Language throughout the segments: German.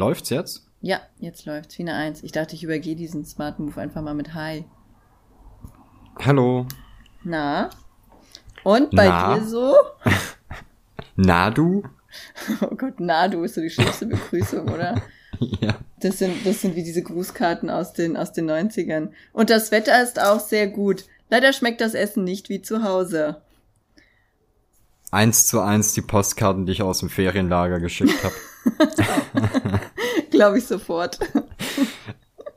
Läuft's jetzt? Ja, jetzt läuft's. Wie eine Eins. Ich dachte, ich übergehe diesen Smart Move einfach mal mit Hi. Hallo. Na? Und bei Na? dir so? Na du? Oh Gott, na, du ist so die schlimmste Begrüßung, oder? Ja. Das sind, das sind wie diese Grußkarten aus den, aus den 90ern. Und das Wetter ist auch sehr gut. Leider schmeckt das Essen nicht wie zu Hause. Eins zu eins die Postkarten, die ich aus dem Ferienlager geschickt habe. Glaube ich sofort.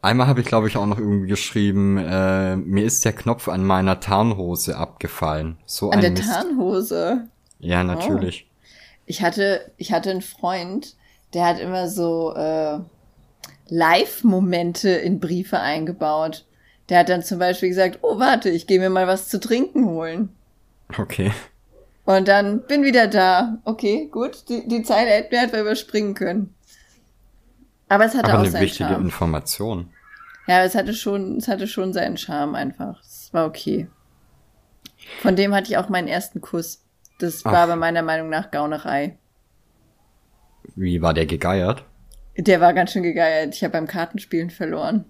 Einmal habe ich, glaube ich, auch noch irgendwie geschrieben, äh, mir ist der Knopf an meiner Tarnhose abgefallen. So An der Mist. Tarnhose. Ja, natürlich. Ich hatte, ich hatte einen Freund, der hat immer so äh, Live-Momente in Briefe eingebaut. Der hat dann zum Beispiel gesagt, oh warte, ich gehe mir mal was zu trinken holen. Okay. Und dann bin wieder da. Okay, gut. Die, die Zeile hätten wir einfach überspringen können. Aber es hatte Aber auch eine seinen wichtige Charme. Information. Ja, es hatte schon, es hatte schon seinen Charme einfach. Es war okay. Von dem hatte ich auch meinen ersten Kuss. Das war Ach. aber meiner Meinung nach Gaunerei. Wie war der gegeiert? Der war ganz schön gegeiert. Ich habe beim Kartenspielen verloren.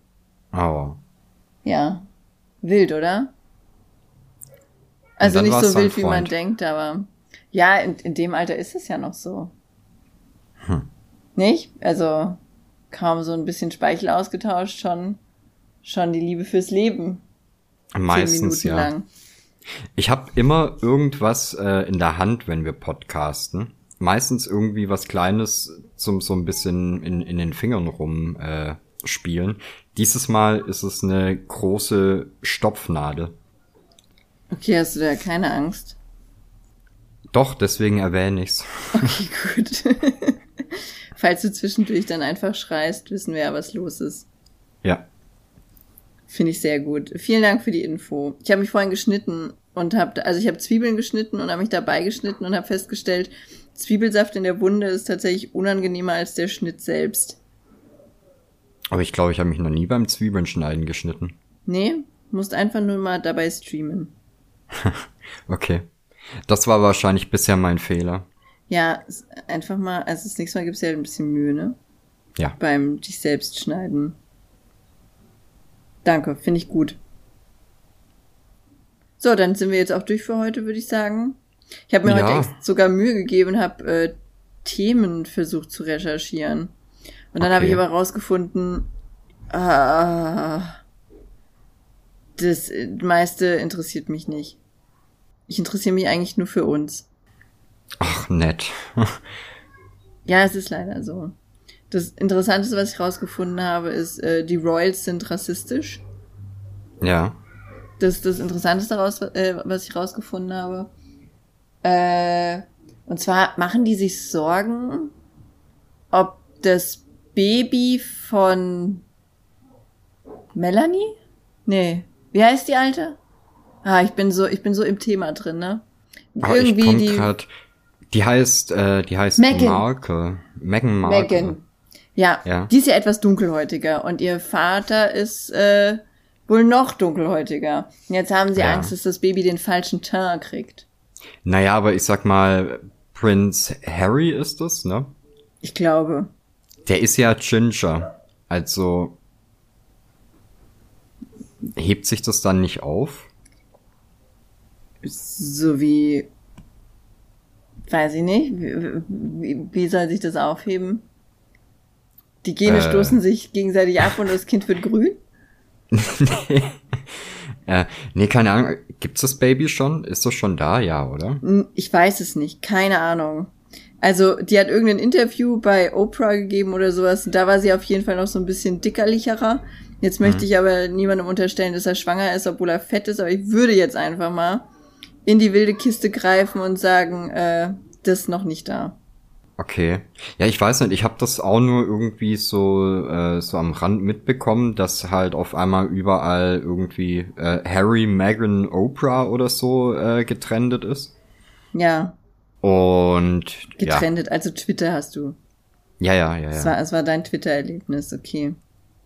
Aua. Ja. Wild, oder? Also nicht so wild, wie man denkt, aber ja, in, in dem Alter ist es ja noch so. Hm. Nicht? Also kaum so ein bisschen Speichel ausgetauscht, schon, schon die Liebe fürs Leben. Meistens ja. Lang. Ich habe immer irgendwas äh, in der Hand, wenn wir podcasten. Meistens irgendwie was Kleines zum so ein bisschen in, in den Fingern rum äh, spielen. Dieses Mal ist es eine große Stopfnadel. Okay, hast du da keine Angst? Doch, deswegen erwähne ich's. Okay, gut. Falls du zwischendurch dann einfach schreist, wissen wir ja, was los ist. Ja. Finde ich sehr gut. Vielen Dank für die Info. Ich habe mich vorhin geschnitten und habe, also ich habe Zwiebeln geschnitten und habe mich dabei geschnitten und habe festgestellt, Zwiebelsaft in der Wunde ist tatsächlich unangenehmer als der Schnitt selbst. Aber ich glaube, ich habe mich noch nie beim Zwiebeln schneiden geschnitten. Nee, musst einfach nur mal dabei streamen. Okay. Das war wahrscheinlich bisher mein Fehler. Ja, einfach mal, also das nächste Mal gibt's ja ein bisschen Mühe, ne? Ja. Beim dich selbst schneiden. Danke, finde ich gut. So, dann sind wir jetzt auch durch für heute, würde ich sagen. Ich habe mir Ja. heute sogar Mühe gegeben, habe äh, Themen versucht zu recherchieren. Und dann habe ich Okay. aber rausgefunden, ah, das äh, meiste interessiert mich nicht. Ich interessiere mich eigentlich nur für uns. Ach, nett. Ja, es ist leider so. Das Interessanteste, was ich rausgefunden habe, ist, äh, die Royals sind rassistisch. ja. Das ist das Interessanteste, raus, äh, was ich rausgefunden habe. Äh, und zwar machen die sich Sorgen, ob das Baby von Melanie? Nee. Wie heißt die alte? Ah, ich bin so, ich bin so im Thema drin, ne? Aber ich komm grad, die heißt, äh, die heißt Meghan. Markle. Meghan Markle. Megan. Ja, Ja. die ist ja etwas dunkelhäutiger und ihr Vater ist äh, wohl noch dunkelhäutiger. Und jetzt haben sie Ja. Angst, dass das Baby den falschen Teint kriegt. Naja, aber ich sag mal, Prince Harry ist es, ne? Ich glaube. Der ist ja Ginger. Also hebt sich das dann nicht auf? So wie, weiß ich nicht, wie, wie, soll sich das aufheben? Die Gene Äh. stoßen sich gegenseitig ab und das Kind wird grün? Äh, nee, keine Ahnung. Gibt's das Baby schon? Ist das schon da? Ja, oder? Hm, Ich weiß es nicht, keine Ahnung. Also, die hat irgendein Interview bei Oprah gegeben oder sowas. und Da war sie auf jeden Fall noch so ein bisschen dickerlicherer. Jetzt möchte ich aber niemandem unterstellen, dass er schwanger ist, obwohl er fett ist. Aber ich würde jetzt einfach mal in die wilde Kiste greifen und sagen, äh, das ist noch nicht da. Okay. Ja, ich weiß nicht, ich habe das auch nur irgendwie so äh, so am Rand mitbekommen, dass halt auf einmal überall irgendwie äh, Harry, Meghan, Oprah oder so äh, getrendet ist. Ja, Und ja. getrennt. Also Twitter hast du. Ja, ja, ja, Es ja. war, es war dein Twitter-Erlebnis, okay.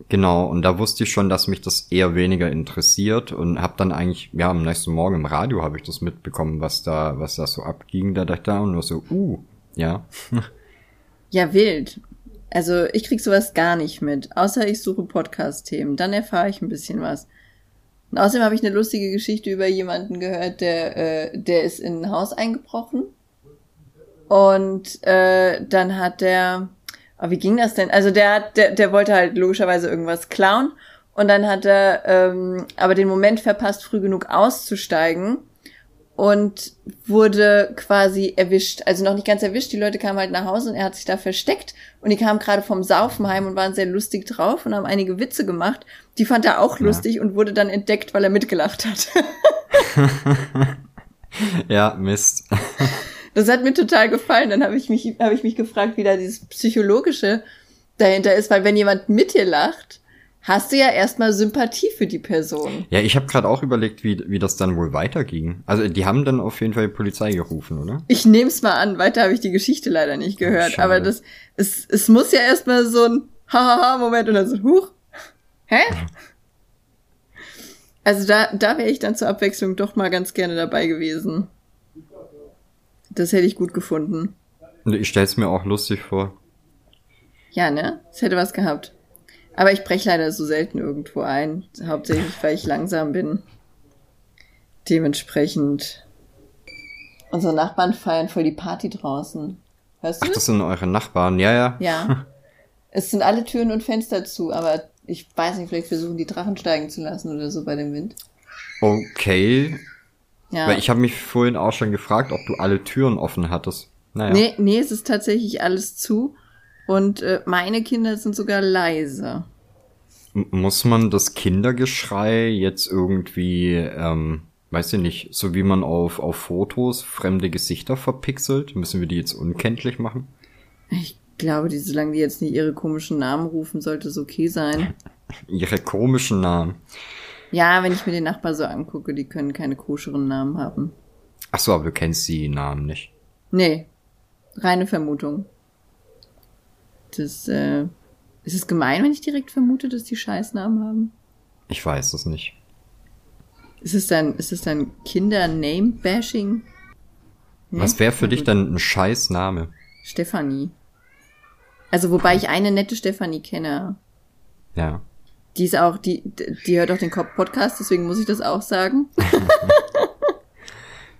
Genau, und da wusste ich schon, dass mich das eher weniger interessiert und habe dann eigentlich, ja, am nächsten Morgen im Radio habe ich das mitbekommen, was da, was da so abging. Da dachte ich da und nur so, uh, ja. Ja, wild. Also ich krieg sowas gar nicht mit, außer ich suche Podcast-Themen. Dann erfahre ich ein bisschen was. Und außerdem habe ich eine lustige Geschichte über jemanden gehört, der, äh, der ist in ein Haus eingebrochen. Und äh, dann hat der, aber wie ging das denn? Also der hat, der, der wollte halt logischerweise irgendwas klauen. Und dann hat er ähm, aber den Moment verpasst, früh genug auszusteigen und wurde quasi erwischt. Also noch nicht ganz erwischt. Die Leute kamen halt nach Hause und er hat sich da versteckt. Und die kamen gerade vom Saufen heim und waren sehr lustig drauf und haben einige Witze gemacht. Die fand er auch lustig ja. und wurde dann entdeckt, weil er mitgelacht hat. ja, Mist. Das hat mir total gefallen. Dann habe ich mich, habe ich mich gefragt, wie da dieses psychologische dahinter ist, weil wenn jemand mit dir lacht, hast du ja erstmal Sympathie für die Person. Ja, ich habe gerade auch überlegt, wie, wie das dann wohl weiterging. Also die haben dann auf jeden Fall die Polizei gerufen, oder? Ich nehm's mal an, weiter habe ich die Geschichte leider nicht gehört. Oh, aber das, es, es muss ja erstmal so ein Hahaha-Moment und dann so, huch, hä? Also da, da wäre ich dann zur Abwechslung doch mal ganz gerne dabei gewesen. Das hätte ich gut gefunden. Ich stell's mir auch lustig vor. Ja, ne? Es hätte was gehabt. Aber ich breche leider so selten irgendwo ein. Hauptsächlich, weil ich langsam bin. Dementsprechend. Unsere Nachbarn feiern voll die Party draußen. Hörst du? Ach, das sind eure Nachbarn, ja, ja. Ja. es sind alle Türen und Fenster zu, aber ich weiß nicht, vielleicht versuchen die Drachen steigen zu lassen oder so bei dem Wind. Okay. Ja. Weil ich habe mich vorhin auch schon gefragt, ob du alle Türen offen hattest. Naja. Nee, nee, es ist tatsächlich alles zu. Und äh, meine Kinder sind sogar leise. Muss man das Kindergeschrei jetzt irgendwie, ähm, weiß ich nicht, so wie man auf, auf Fotos fremde Gesichter verpixelt, müssen wir die jetzt unkenntlich machen? Ich glaube, die, solange die jetzt nicht ihre komischen Namen rufen, sollte es okay sein. ihre komischen Namen. Ja, wenn ich mir den Nachbar so angucke, die können keine koscheren Namen haben. Ach so, aber du kennst die Namen nicht. Nee, reine Vermutung. Das, äh, ist es gemein, wenn ich direkt vermute, dass die Scheißnamen haben? Ich weiß es nicht. Ist es dann, ist es dann Kinder-Name-Bashing? Nee? Was wäre für dich dann ein Scheißname? Stefanie. Also, wobei ich eine nette Stefanie kenne. Ja. Die ist auch, die, die hört auch den Podcast, deswegen muss ich das auch sagen.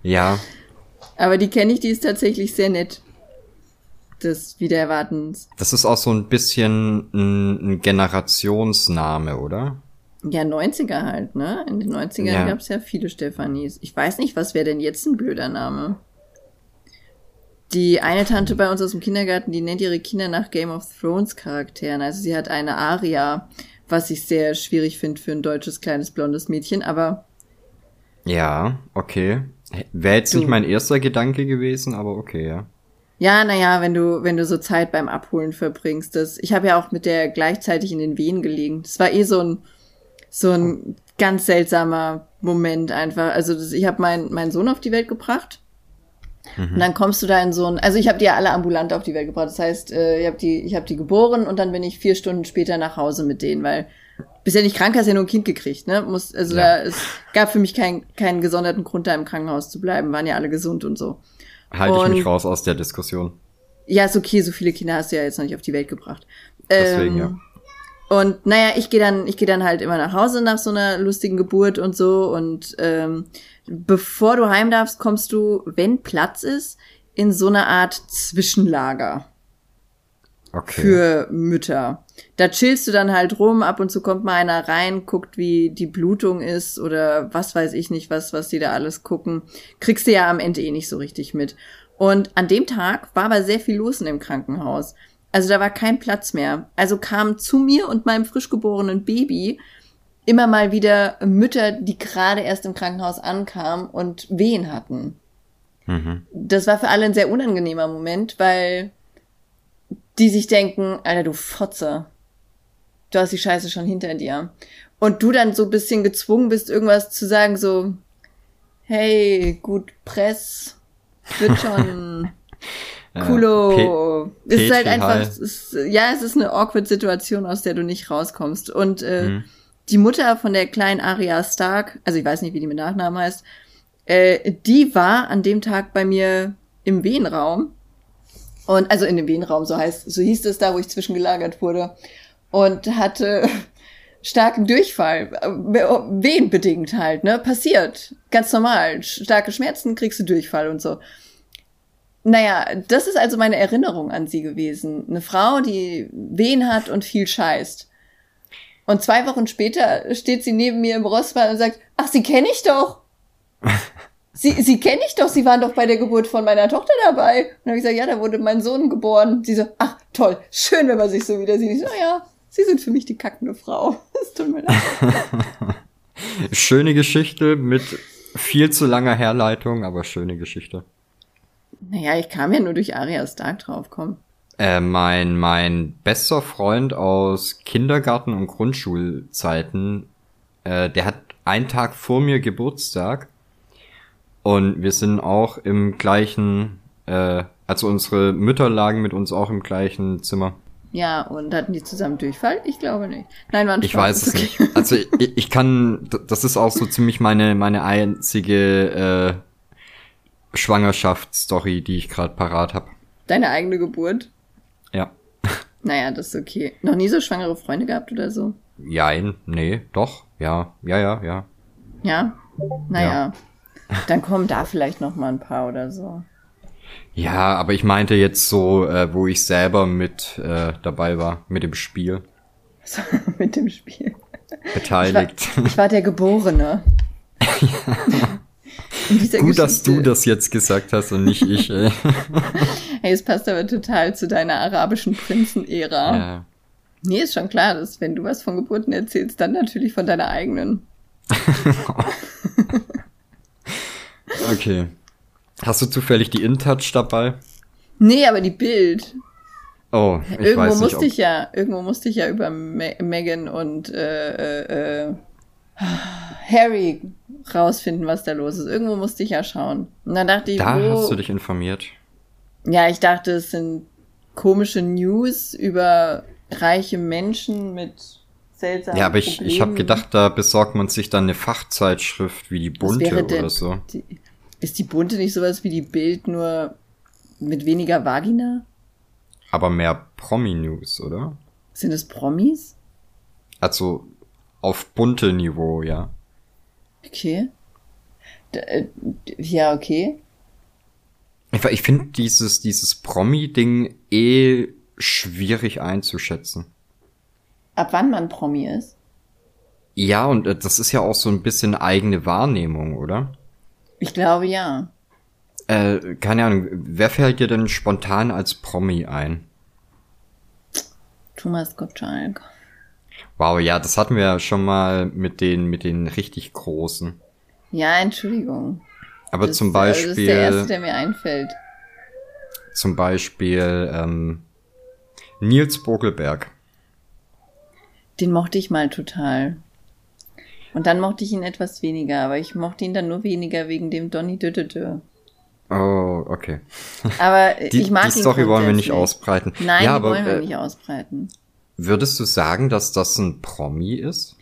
ja. Aber die kenne ich, die ist tatsächlich sehr nett des Wiedererwartens. Das ist auch so ein bisschen ein, ein Generationsname, oder? Ja, 90er halt, ne? In den 90ern ja. gab es ja viele Stephanies. Ich weiß nicht, was wäre denn jetzt ein blöder Name? Die eine Tante bei uns aus dem Kindergarten, die nennt ihre Kinder nach Game of Thrones Charakteren. Also sie hat eine Aria, was ich sehr schwierig finde für ein deutsches kleines blondes Mädchen, aber. Ja, okay. Wäre jetzt du. nicht mein erster Gedanke gewesen, aber okay, ja. Ja, naja, wenn du, wenn du so Zeit beim Abholen verbringst. Das, ich habe ja auch mit der gleichzeitig in den Wehen gelegen. Das war eh so ein, so ein ganz seltsamer Moment einfach. Also das, ich habe meinen mein Sohn auf die Welt gebracht. Mhm. Und dann kommst du da in so ein, also ich habe die ja alle ambulant auf die Welt gebracht. Das heißt, äh, ich habe die, ich habe die geboren und dann bin ich vier Stunden später nach Hause mit denen, weil bist ja nicht krank, hast ja nur ein Kind gekriegt, ne? Muss, also ja. da, es gab für mich keinen keinen gesonderten Grund, da im Krankenhaus zu bleiben, waren ja alle gesund und so. Halte ich mich raus aus der Diskussion. Ja, ist okay, so viele Kinder hast du ja jetzt noch nicht auf die Welt gebracht. Deswegen, ähm, ja. Und naja, ich gehe dann, ich gehe dann halt immer nach Hause nach so einer lustigen Geburt und so. Und ähm, bevor du heim darfst, kommst du, wenn Platz ist, in so eine Art Zwischenlager. Okay. Für Mütter. Da chillst du dann halt rum, ab und zu kommt mal einer rein, guckt, wie die Blutung ist oder was weiß ich nicht, was, was die da alles gucken. Kriegst du ja am Ende eh nicht so richtig mit. Und an dem Tag war aber sehr viel los in dem Krankenhaus. Also da war kein Platz mehr. Also kamen zu mir und meinem frisch geborenen Baby immer mal wieder Mütter, die gerade erst im Krankenhaus ankamen und Wehen hatten. Mhm. Das war für alle ein sehr unangenehmer Moment, weil die sich denken, Alter, du Fotze. Du hast die Scheiße schon hinter dir. Und du dann so ein bisschen gezwungen bist, irgendwas zu sagen, so, hey, gut, Press, wird schon. Coolo. Ja, es ist halt einfach, ist, ja, es ist eine awkward Situation, aus der du nicht rauskommst. Und äh, mhm. Die Mutter von der kleinen Aria Stark, also ich weiß nicht, wie die mit Nachnamen heißt, äh, die war an dem Tag bei mir im Wehenraum Und also in dem Wehenraum, so heißt, so hieß es da, wo ich zwischengelagert wurde. Und hatte starken Durchfall, äh, wehenbedingt halt, ne? Passiert. Ganz normal. Starke Schmerzen kriegst du Durchfall und so. Naja, das ist also meine Erinnerung an sie gewesen. Eine Frau, die Wehen hat und viel scheißt. Und zwei Wochen später steht sie neben mir im Rossball und sagt, ach, sie kenne ich doch. sie, sie kenne ich doch, sie waren doch bei der Geburt von meiner Tochter dabei. Und dann habe ich gesagt, ja, da wurde mein Sohn geboren. Sie so, ach, toll, schön, wenn man sich so wieder sieht. Ich so, ja, sie sind für mich die kackende Frau. Das tut mir leid. schöne Geschichte mit viel zu langer Herleitung, aber schöne Geschichte. Naja, ich kam ja nur durch Arya Stark drauf, komm. Äh, mein, mein bester Freund aus Kindergarten- und Grundschulzeiten, äh, der hat einen Tag vor mir Geburtstag und wir sind auch im gleichen, äh, also unsere Mütter lagen mit uns auch im gleichen Zimmer. Ja, und hatten die zusammen Durchfall? Ich glaube nicht. Nein, waren Ich weiß es nicht. Also ich, ich kann, das ist auch so ziemlich meine, meine einzige äh, Schwangerschaftsstory, die ich gerade parat habe. Deine eigene Geburt? Ja. Naja, das ist okay. Noch nie so schwangere Freunde gehabt oder so? Jein, nee, doch, ja, ja, ja, ja. Ja? Naja. Ja. Dann kommen da vielleicht noch mal ein paar oder so. Ja, aber ich meinte jetzt so, äh, wo ich selber mit äh, dabei war, mit dem Spiel. So, mit dem Spiel. Beteiligt. Ich war, ich war der Geborene. ja. Gut, Geschichte. dass du das jetzt gesagt hast und nicht ich. Ey. hey, es passt aber total zu deiner arabischen Prinzen-Ära. Ja. Nee, ist schon klar, dass wenn du was von Geburten erzählst, dann natürlich von deiner eigenen. okay. Hast du zufällig die InTouch dabei? Nee, aber die Bild. Oh, ich irgendwo weiß nicht, musste ich ja, irgendwo musste ich ja über Me Megan und äh, äh, äh Harry rausfinden, was da los ist. Irgendwo musste ich ja schauen. Und dann dachte ich, da wo, hast du dich informiert. Ja, ich dachte, es sind komische News über reiche Menschen mit seltsamen Ja, aber ich, ich habe gedacht, da besorgt man sich dann eine Fachzeitschrift wie die Bunte oder so. Die, ist die Bunte nicht sowas wie die Bild, nur mit weniger Vagina? Aber mehr Promi-News, oder? Sind es Promis? Also auf bunte Niveau, ja. Okay. Äh, ja, okay. Ich, ich finde dieses, dieses Promi-Ding eh schwierig einzuschätzen. Ab wann man Promi ist? Ja, und äh, das ist ja auch so ein bisschen eigene Wahrnehmung, oder? Ich glaube ja. Äh, keine Ahnung, wer fällt dir denn spontan als Promi ein? Thomas Gottschalk. Wow, ja, das hatten wir ja schon mal mit den, mit den richtig großen. Ja, Entschuldigung. Aber das, zum Beispiel. Das ist der erste, der mir einfällt. Zum Beispiel ähm, Nils Bogelberg. Den mochte ich mal total. Und dann mochte ich ihn etwas weniger, aber ich mochte ihn dann nur weniger wegen dem Donny Düdüdü. Oh, okay. Aber die, ich mag die Story wollen wir nicht ausbreiten. Nein, ja, die aber, wollen wir äh, nicht ausbreiten. Würdest du sagen, dass das ein Promi ist?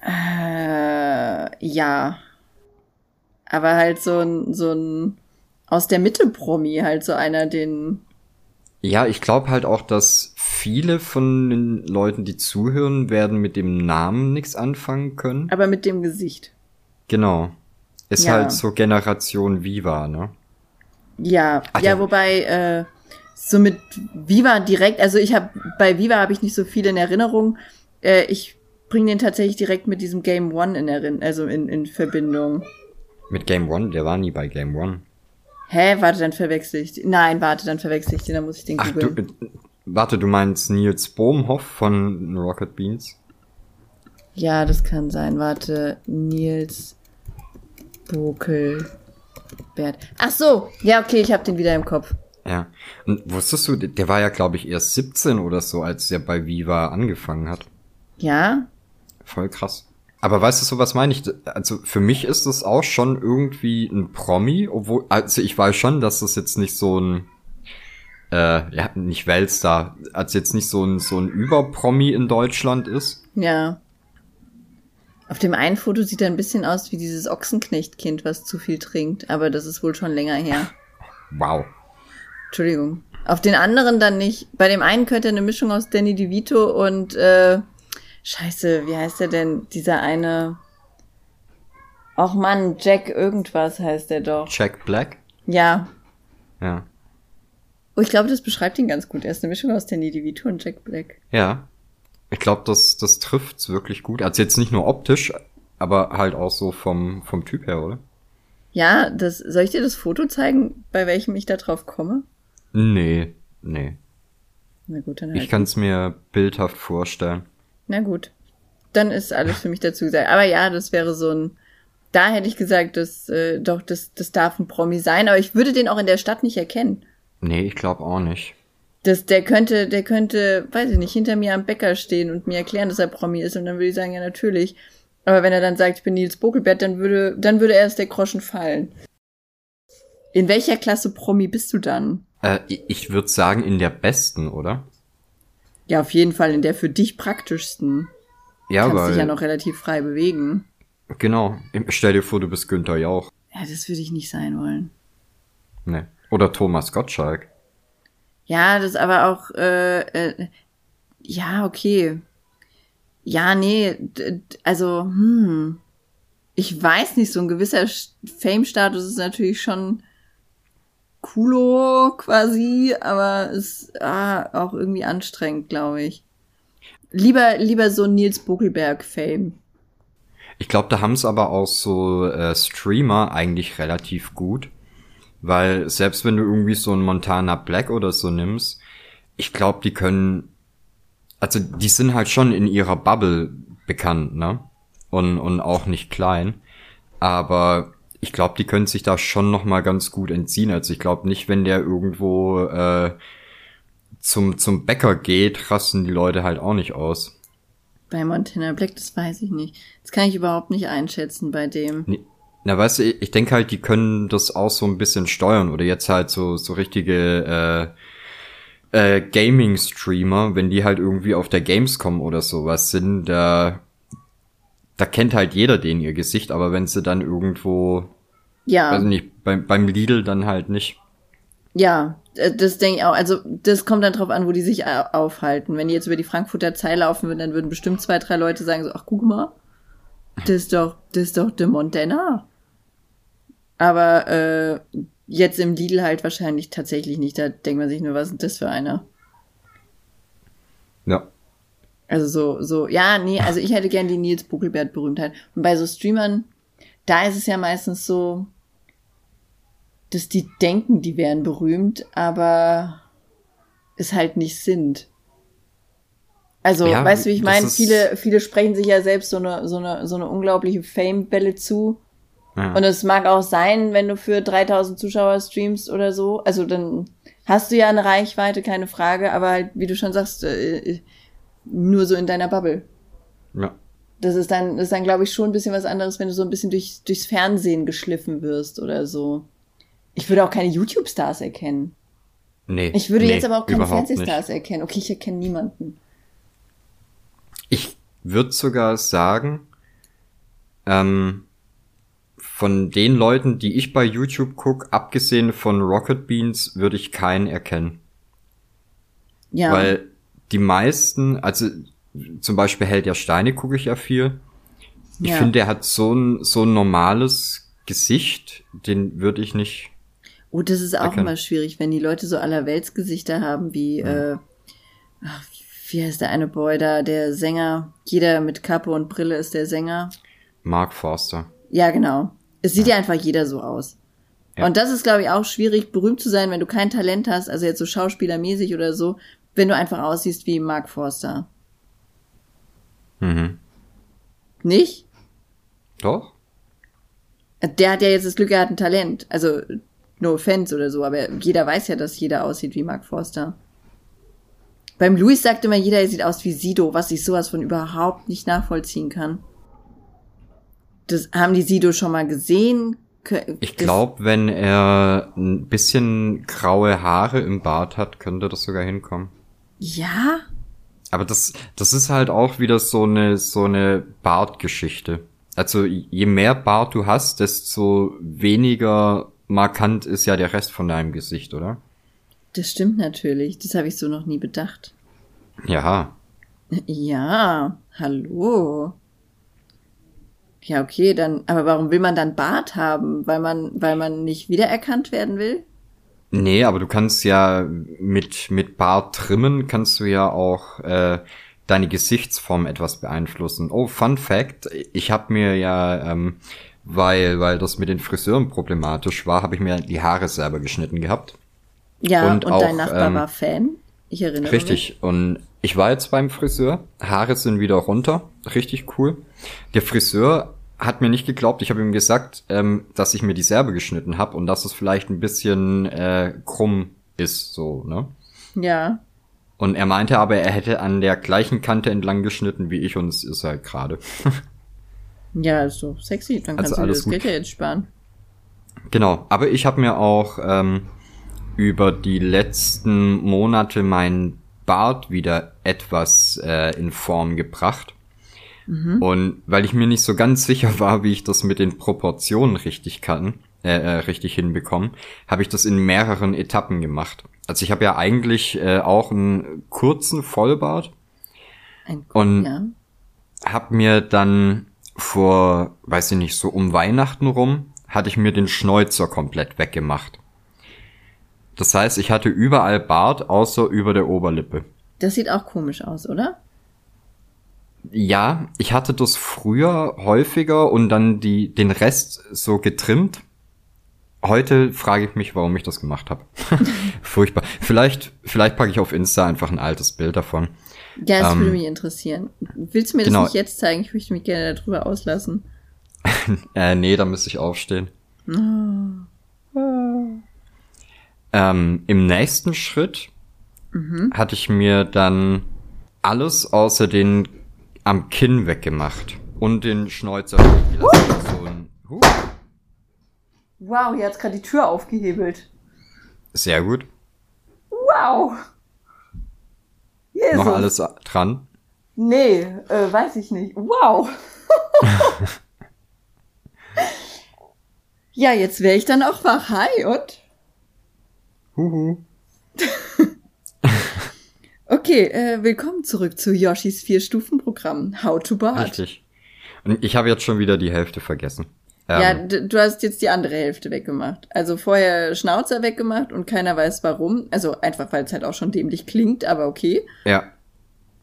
Äh, ja. Aber halt so ein, so ein aus der Mitte Promi, halt so einer, den. Ja, ich glaube halt auch, dass viele von den Leuten, die zuhören, werden mit dem Namen nichts anfangen können. Aber mit dem Gesicht. Genau. Ist ja. halt so Generation Viva, ne? Ja, Ach, ja, wobei, äh, so mit Viva direkt, also ich habe bei Viva habe ich nicht so viel in Erinnerung. Äh, ich bringe den tatsächlich direkt mit diesem Game One in Erinnerung, also in, in Verbindung. Mit Game One? Der war nie bei Game One. Hä? Warte, dann verwechsel ich. Den. Nein, warte, dann verwechsel ich den, dann muss ich den Ach, du, äh, Warte, du meinst Nils Bohmhoff von Rocket Beans? Ja, das kann sein. Warte, Nils Bokelbert. Ach so, ja, okay, ich habe den wieder im Kopf. Ja. Und wusstest du, der war ja, glaube ich, erst 17 oder so, als er bei Viva angefangen hat. Ja? Voll krass. Aber weißt du so, was meine ich? Also für mich ist das auch schon irgendwie ein Promi, obwohl, also ich weiß schon, dass das jetzt nicht so ein, äh, ja, nicht Weltstar, als jetzt nicht so ein, so ein Überpromi in Deutschland ist. Ja. Auf dem einen Foto sieht er ein bisschen aus wie dieses Ochsenknechtkind, was zu viel trinkt, aber das ist wohl schon länger her. Wow. Entschuldigung. Auf den anderen dann nicht. Bei dem einen könnte eine Mischung aus Danny DeVito und äh, Scheiße, wie heißt der denn? Dieser eine. Och Mann, Jack irgendwas heißt der doch. Jack Black? Ja. Ja. Oh, ich glaube, das beschreibt ihn ganz gut. Er ist eine Mischung aus Danny DeVito und Jack Black. Ja. Ich glaube, das, das trifft's wirklich gut. Also jetzt nicht nur optisch, aber halt auch so vom, vom Typ her, oder? Ja, das, soll ich dir das Foto zeigen, bei welchem ich da drauf komme? Nee, nee. Na gut, dann halt. Ich kann's mir bildhaft vorstellen. Na gut. Dann ist alles für mich dazu gesagt. Aber ja, das wäre so ein. Da hätte ich gesagt, das, äh, doch, das, das darf ein Promi sein, aber ich würde den auch in der Stadt nicht erkennen. Nee, ich glaube auch nicht. Das, der könnte, der könnte, weiß ich nicht, hinter mir am Bäcker stehen und mir erklären, dass er Promi ist und dann würde ich sagen, ja, natürlich. Aber wenn er dann sagt, ich bin Nils Bogelbert, dann würde, dann würde erst der Groschen fallen. In welcher Klasse Promi bist du dann? Äh, ich würde sagen, in der besten, oder? Ja, auf jeden Fall in der für dich praktischsten. Ja, Kannst weil. dich ja noch relativ frei bewegen. Genau. Stell dir vor, du bist Günther Jauch. Ja, das würde ich nicht sein wollen. Nee. Oder Thomas Gottschalk. Ja, das aber auch, äh, äh, ja, okay. Ja, nee, also, hm. Ich weiß nicht, so ein gewisser Fame-Status ist natürlich schon coolo quasi, aber ist ah, auch irgendwie anstrengend, glaube ich. Lieber, lieber so Nils Buckelberg-Fame. Ich glaube, da haben's aber auch so äh, Streamer eigentlich relativ gut. Weil selbst wenn du irgendwie so einen Montana Black oder so nimmst, ich glaube, die können. Also die sind halt schon in ihrer Bubble bekannt, ne? Und, und auch nicht klein. Aber ich glaube, die können sich da schon noch mal ganz gut entziehen. Also ich glaube nicht, wenn der irgendwo äh, zum, zum Bäcker geht, rasten die Leute halt auch nicht aus. Bei Montana Black, das weiß ich nicht. Das kann ich überhaupt nicht einschätzen bei dem. Nee. Na, weißt du, ich denke halt, die können das auch so ein bisschen steuern oder jetzt halt so, so richtige äh, äh, Gaming-Streamer, wenn die halt irgendwie auf der Gamescom oder sowas sind, da, da kennt halt jeder den ihr Gesicht, aber wenn sie dann irgendwo, Ja. weiß nicht, beim, beim Lidl dann halt nicht. Ja, äh, das denke ich auch. Also das kommt dann drauf an, wo die sich au- aufhalten. Wenn die jetzt über die Frankfurter Zeil laufen würden, dann würden bestimmt zwei, drei Leute sagen so, ach guck mal, das ist doch, das ist doch de Montana. Aber äh, jetzt im Lidl halt wahrscheinlich tatsächlich nicht. Da denkt man sich nur, was ist das für einer? Ja. Also so, so, ja, nee, also ich hätte gern die Nils Buckelbert Berühmtheit. Und bei so Streamern, da ist es ja meistens so, dass die denken, die wären berühmt, aber es halt nicht sind. Also, Ja, weißt du, wie ich meine? Viele, viele sprechen sich ja selbst so eine, so eine, so eine unglaubliche Fame-Welle zu. ja. Und es mag auch sein, wenn du für 3000 Zuschauer streamst oder so. Also dann hast du ja eine Reichweite, keine Frage, aber halt, wie du schon sagst, äh, nur so in deiner Bubble. ja. Das ist dann, das ist dann, glaube ich, schon ein bisschen was anderes, wenn du so ein bisschen durch, durchs Fernsehen geschliffen wirst oder so. Ich würde auch keine YouTube-Stars erkennen. Nee. Ich würde nee, jetzt aber auch keine überhaupt nicht. Fernsehstars erkennen. Okay, ich erkenne niemanden. Ich würde sogar sagen, ähm, von den Leuten, die ich bei YouTube guck, abgesehen von Rocket Beans, würde ich keinen erkennen. Ja. Weil die meisten, also zum Beispiel Held der Steine gucke ich ja viel. Ich Ja. finde, der hat so ein, so ein normales Gesicht, den würde ich nicht. Oh, das ist auch immer schwierig, wenn die Leute so allerweltsgesichter haben, wie, äh, ach, wie heißt der eine Boy da, der Sänger, jeder mit Kappe und Brille ist der Sänger. Mark Forster. Ja, genau. Es sieht ja, einfach jeder so aus. Ja. Und das ist, glaube ich, auch schwierig, berühmt zu sein, wenn du kein Talent hast, also jetzt so schauspielermäßig oder so, wenn du einfach aussiehst wie Mark Forster. Mhm. Nicht? Doch? Der hat ja jetzt das Glück, er hat ein Talent. Also, no offense oder so, aber jeder weiß ja, dass jeder aussieht wie Mark Forster. Beim Louis sagt immer jeder, er sieht aus wie Sido, was ich sowas von überhaupt nicht nachvollziehen kann. Das haben die Sido schon mal gesehen. Ich glaube, wenn er ein bisschen graue Haare im Bart hat, könnte das sogar hinkommen. Ja? Aber das, das ist halt auch wieder so eine, so eine Bartgeschichte. Also je mehr Bart du hast, desto weniger markant ist ja der Rest von deinem Gesicht, oder? Das stimmt natürlich. Das habe ich so noch nie bedacht. Ja. Ja, hallo. Ja, okay, dann, aber warum will man dann Bart haben? Weil man, weil man nicht wiedererkannt werden will? Nee, aber du kannst ja mit, mit Bart trimmen, kannst du ja auch äh, deine Gesichtsform etwas beeinflussen. Oh, Fun Fact, ich habe mir ja, ähm, weil, weil das mit den Friseuren problematisch war, habe ich mir die Haare selber geschnitten gehabt. Ja, und, und auch, dein Nachbar ähm, war Fan? Ich erinnere richtig. mich. Richtig, und ich war jetzt beim Friseur, Haare sind wieder runter, richtig cool. Der Friseur hat mir nicht geglaubt, ich habe ihm gesagt, ähm, dass ich mir die Serbe geschnitten habe und dass es vielleicht ein bisschen äh, krumm ist, so, ne? Ja. Und er meinte aber, er hätte an der gleichen Kante entlang geschnitten wie ich und es ist halt gerade. ja, ist so sexy, dann kannst also du das gut. Geld ja jetzt sparen. Genau, aber ich habe mir auch ähm, über die letzten Monate meinen Bart wieder etwas äh, in Form gebracht. Mhm. Und weil ich mir nicht so ganz sicher war, wie ich das mit den Proportionen richtig kann, äh, äh, richtig hinbekomme, habe ich das in mehreren Etappen gemacht. Also ich habe ja eigentlich äh, auch einen kurzen Vollbart Ein, und ja. habe mir dann vor, weiß ich nicht, so um Weihnachten rum, hatte ich mir den Schnäuzer komplett weggemacht. Das heißt, ich hatte überall Bart, außer über der Oberlippe. Das sieht auch komisch aus, oder? Ja, ich hatte das früher häufiger und dann die, den Rest so getrimmt. Heute frage ich mich, warum ich das gemacht habe. Furchtbar. Vielleicht, vielleicht packe ich auf Insta einfach ein altes Bild davon. Ja, das ähm, würde mich interessieren. Willst du mir genau. das nicht jetzt zeigen? Ich möchte mich gerne darüber auslassen. äh, nee, da müsste ich aufstehen. Oh. Ähm, Im nächsten Schritt mhm. hatte ich mir dann alles außer den am Kinn weggemacht und den Schnäuzer. Uh. So. Wow, hier hat's gerade die Tür aufgehebelt. Sehr gut. Wow. Jesus. Noch alles dran? Nee, äh, weiß ich nicht. Wow. ja, jetzt wäre ich dann auch wach. Hi und? Huhu. okay, äh, willkommen zurück zu Yoshis Vier-Stufen-Programm. How to Bart. Richtig. Und ich habe jetzt schon wieder die Hälfte vergessen. Ja, ähm, du hast jetzt die andere Hälfte weggemacht. Also vorher Schnauzer weggemacht und keiner weiß warum. Also einfach, weil es halt auch schon dämlich klingt, aber okay. Ja.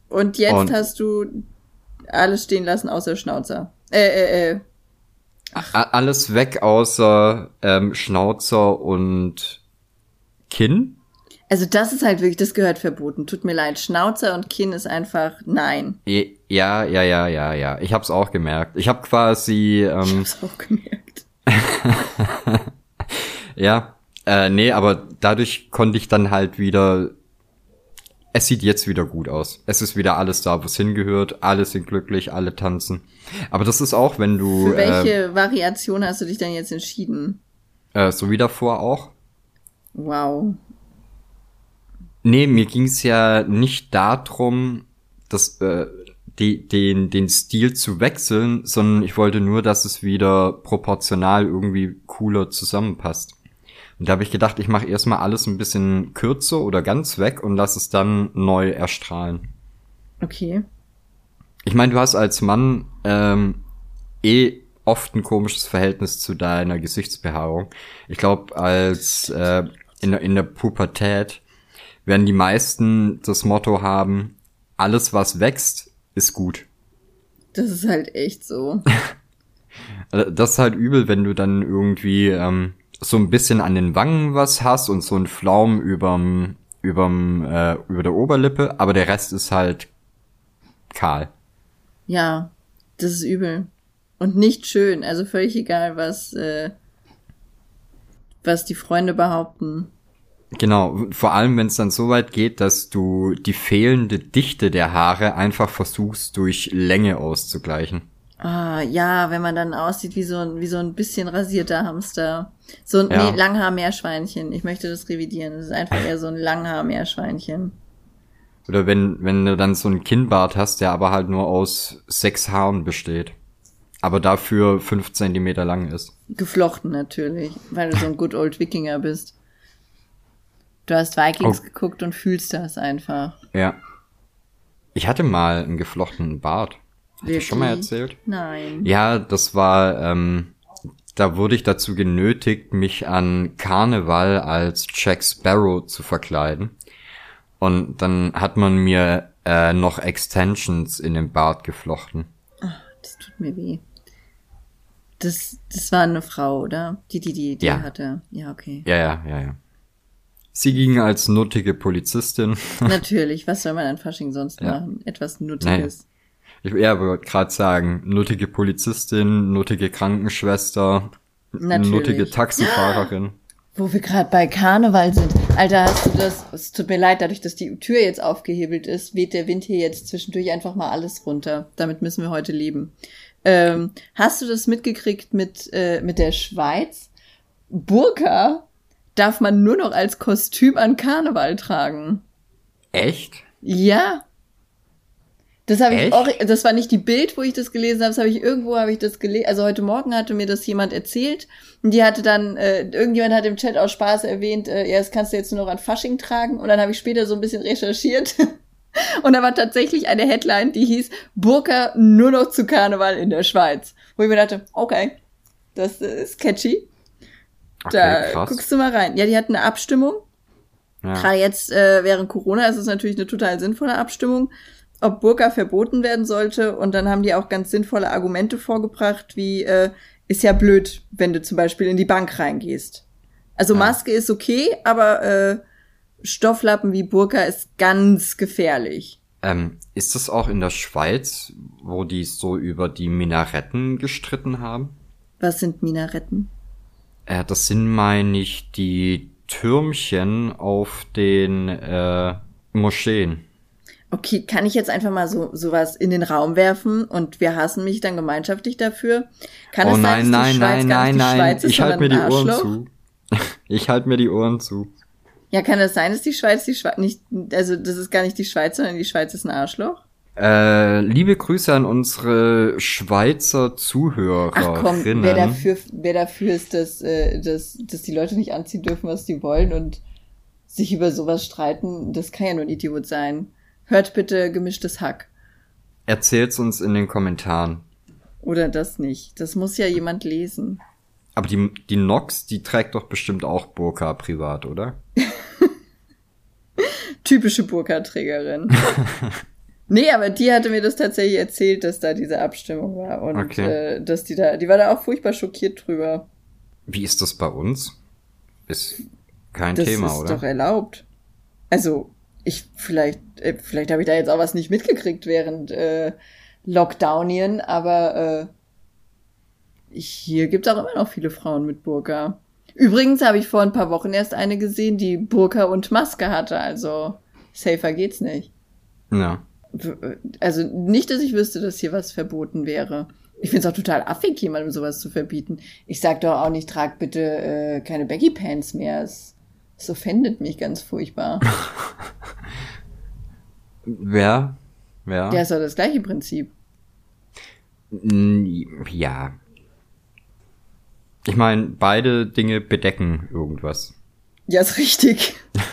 Und jetzt und hast du alles stehen lassen außer Schnauzer. Äh, äh, äh. Ach. Alles weg außer ähm, Schnauzer und Kinn. Also das ist halt wirklich, das gehört verboten. Tut mir leid, Schnauzer und Kinn ist einfach nein. Ja, ja, ja, ja, ja. Ich hab's auch gemerkt. Ich hab quasi. Ähm, ich hab's auch gemerkt. ja, äh, nee, aber dadurch konnte ich dann halt wieder. Es sieht jetzt wieder gut aus. Es ist wieder alles da, wo es hingehört. Alle sind glücklich, alle tanzen. Aber das ist auch, wenn du. Für welche äh, Variation hast du dich denn jetzt entschieden? Äh, so wie davor auch. Wow. Nee, mir ging's ja nicht darum, dass äh, die, den, den Stil zu wechseln, sondern ich wollte nur, dass es wieder proportional irgendwie cooler zusammenpasst. Und da habe ich gedacht, ich mache erstmal alles ein bisschen kürzer oder ganz weg und lass es dann neu erstrahlen. Okay. Ich meine, du hast als Mann ähm, eh oft ein komisches Verhältnis zu deiner Gesichtsbehaarung. Ich glaube, als äh, in, der in der Pubertät werden die meisten das Motto haben, alles was wächst, ist gut. Das ist halt echt so. Also, das ist halt übel, wenn du dann irgendwie ähm, so ein bisschen an den Wangen was hast und so ein Flaum überm, überm, äh, über der Oberlippe, aber der Rest ist halt kahl. Ja, das ist übel. Und nicht schön. Also völlig egal, was, äh, was die Freunde behaupten. Genau, vor allem wenn es dann so weit geht, dass du die fehlende Dichte der Haare einfach versuchst durch Länge auszugleichen. Ah, ja, wenn man dann aussieht wie so ein, wie so ein bisschen rasierter Hamster. So ein ja. nee, Langhaar-Meerschweinchen. Ich möchte das revidieren. Das ist einfach eher so ein Langhaar-Meerschweinchen. Oder wenn, wenn du dann so ein Kinnbart hast, der aber halt nur aus sechs Haaren besteht. Aber dafür fünf Zentimeter lang ist. Geflochten natürlich, weil du so ein good old Wikinger bist. Du hast Vikings oh. geguckt und fühlst das einfach. Ja. Ich hatte mal einen geflochtenen Bart. Hat ich schon mal erzählt? Nein. Ja, das war, ähm, da wurde ich dazu genötigt, mich an Karneval als Jack Sparrow zu verkleiden. Und dann hat man mir äh, noch Extensions in den Bart geflochten. Ach, das tut mir weh. Das, das war eine Frau, oder? Die, die, die, die ja. hatte. Ja, okay. Ja, ja, ja, ja. Sie ging als nuttige Polizistin. Natürlich, was soll man an Fasching sonst ja. machen? Etwas Nuttiges. Naja. Ich ja, wollte gerade sagen, nuttige Polizistin, nuttige Krankenschwester, Natürlich. nuttige Taxifahrerin. Wo wir gerade bei Karneval sind. Alter, hast du das, es tut mir leid, dadurch, dass die Tür jetzt aufgehebelt ist, weht der Wind hier jetzt zwischendurch einfach mal alles runter. Damit müssen wir heute leben. Ähm, hast du das mitgekriegt mit, äh, mit der Schweiz? Burka darf man nur noch als Kostüm an Karneval tragen. Echt? Ja. Das habe ich auch, das war nicht die Bild, wo ich das gelesen habe, das habe ich irgendwo habe ich das gelesen. Also heute Morgen hatte mir das jemand erzählt und die hatte dann äh, irgendjemand hat im Chat aus Spaß erwähnt, äh, ja, das kannst du jetzt nur noch an Fasching tragen und dann habe ich später so ein bisschen recherchiert und da war tatsächlich eine Headline, die hieß Burka nur noch zu Karneval in der Schweiz, wo ich mir dachte, okay, das ist catchy. Okay, da krass. guckst du mal rein. Ja, die hatten eine Abstimmung. Ja. Gerade jetzt äh, während Corona ist es natürlich eine total sinnvolle Abstimmung ob Burka verboten werden sollte. Und dann haben die auch ganz sinnvolle Argumente vorgebracht, wie äh, ist ja blöd, wenn du zum Beispiel in die Bank reingehst. Also ja. Maske ist okay, aber äh, Stofflappen wie Burka ist ganz gefährlich. Ähm, ist das auch in der Schweiz, wo die so über die Minaretten gestritten haben? Was sind Minaretten? Äh, das sind, meine ich, die Türmchen auf den äh, Moscheen okay, kann ich jetzt einfach mal so sowas in den Raum werfen und wir hassen mich dann gemeinschaftlich dafür? Kann oh es nein, sein, dass nein, die Schweiz nein, gar nicht nein, die Schweiz ist, ich halte mir die Arschloch? Ohren zu. Ich halte mir die Ohren zu. Ja, kann es das sein, dass die Schweiz die Schweiz nicht, also das ist gar nicht die Schweiz, sondern die Schweiz ist ein Arschloch? Äh, liebe Grüße an unsere Schweizer Zuhörer. Ach komm, wer dafür, wer dafür ist, dass, äh, dass, dass die Leute nicht anziehen dürfen, was die wollen und sich über sowas streiten, das kann ja nur ein Idiot sein. Hört bitte gemischtes Hack. Erzählt's uns in den Kommentaren. Oder das nicht. Das muss ja jemand lesen. Aber die, die Nox, die trägt doch bestimmt auch Burka privat, oder? Typische Burka-Trägerin. nee, aber die hatte mir das tatsächlich erzählt, dass da diese Abstimmung war. Und okay. äh, dass die da, die war da auch furchtbar schockiert drüber. Wie ist das bei uns? Ist kein das Thema, oder? Das ist doch erlaubt. Also, ich vielleicht, äh, vielleicht habe ich da jetzt auch was nicht mitgekriegt während äh, Lockdownien, aber äh, hier gibt es auch immer noch viele Frauen mit Burka. Übrigens habe ich vor ein paar Wochen erst eine gesehen, die Burka und Maske hatte, also safer geht's nicht. Ja. Also nicht, dass ich wüsste, dass hier was verboten wäre. Ich finde es auch total affig, jemandem sowas zu verbieten. Ich sag doch auch nicht, trag bitte äh, keine Baggy Pants mehr. Es das offendet mich ganz furchtbar. Wer? Wer? Der ist doch das gleiche Prinzip. Ja. Ich meine, beide Dinge bedecken irgendwas. Ja, ist richtig.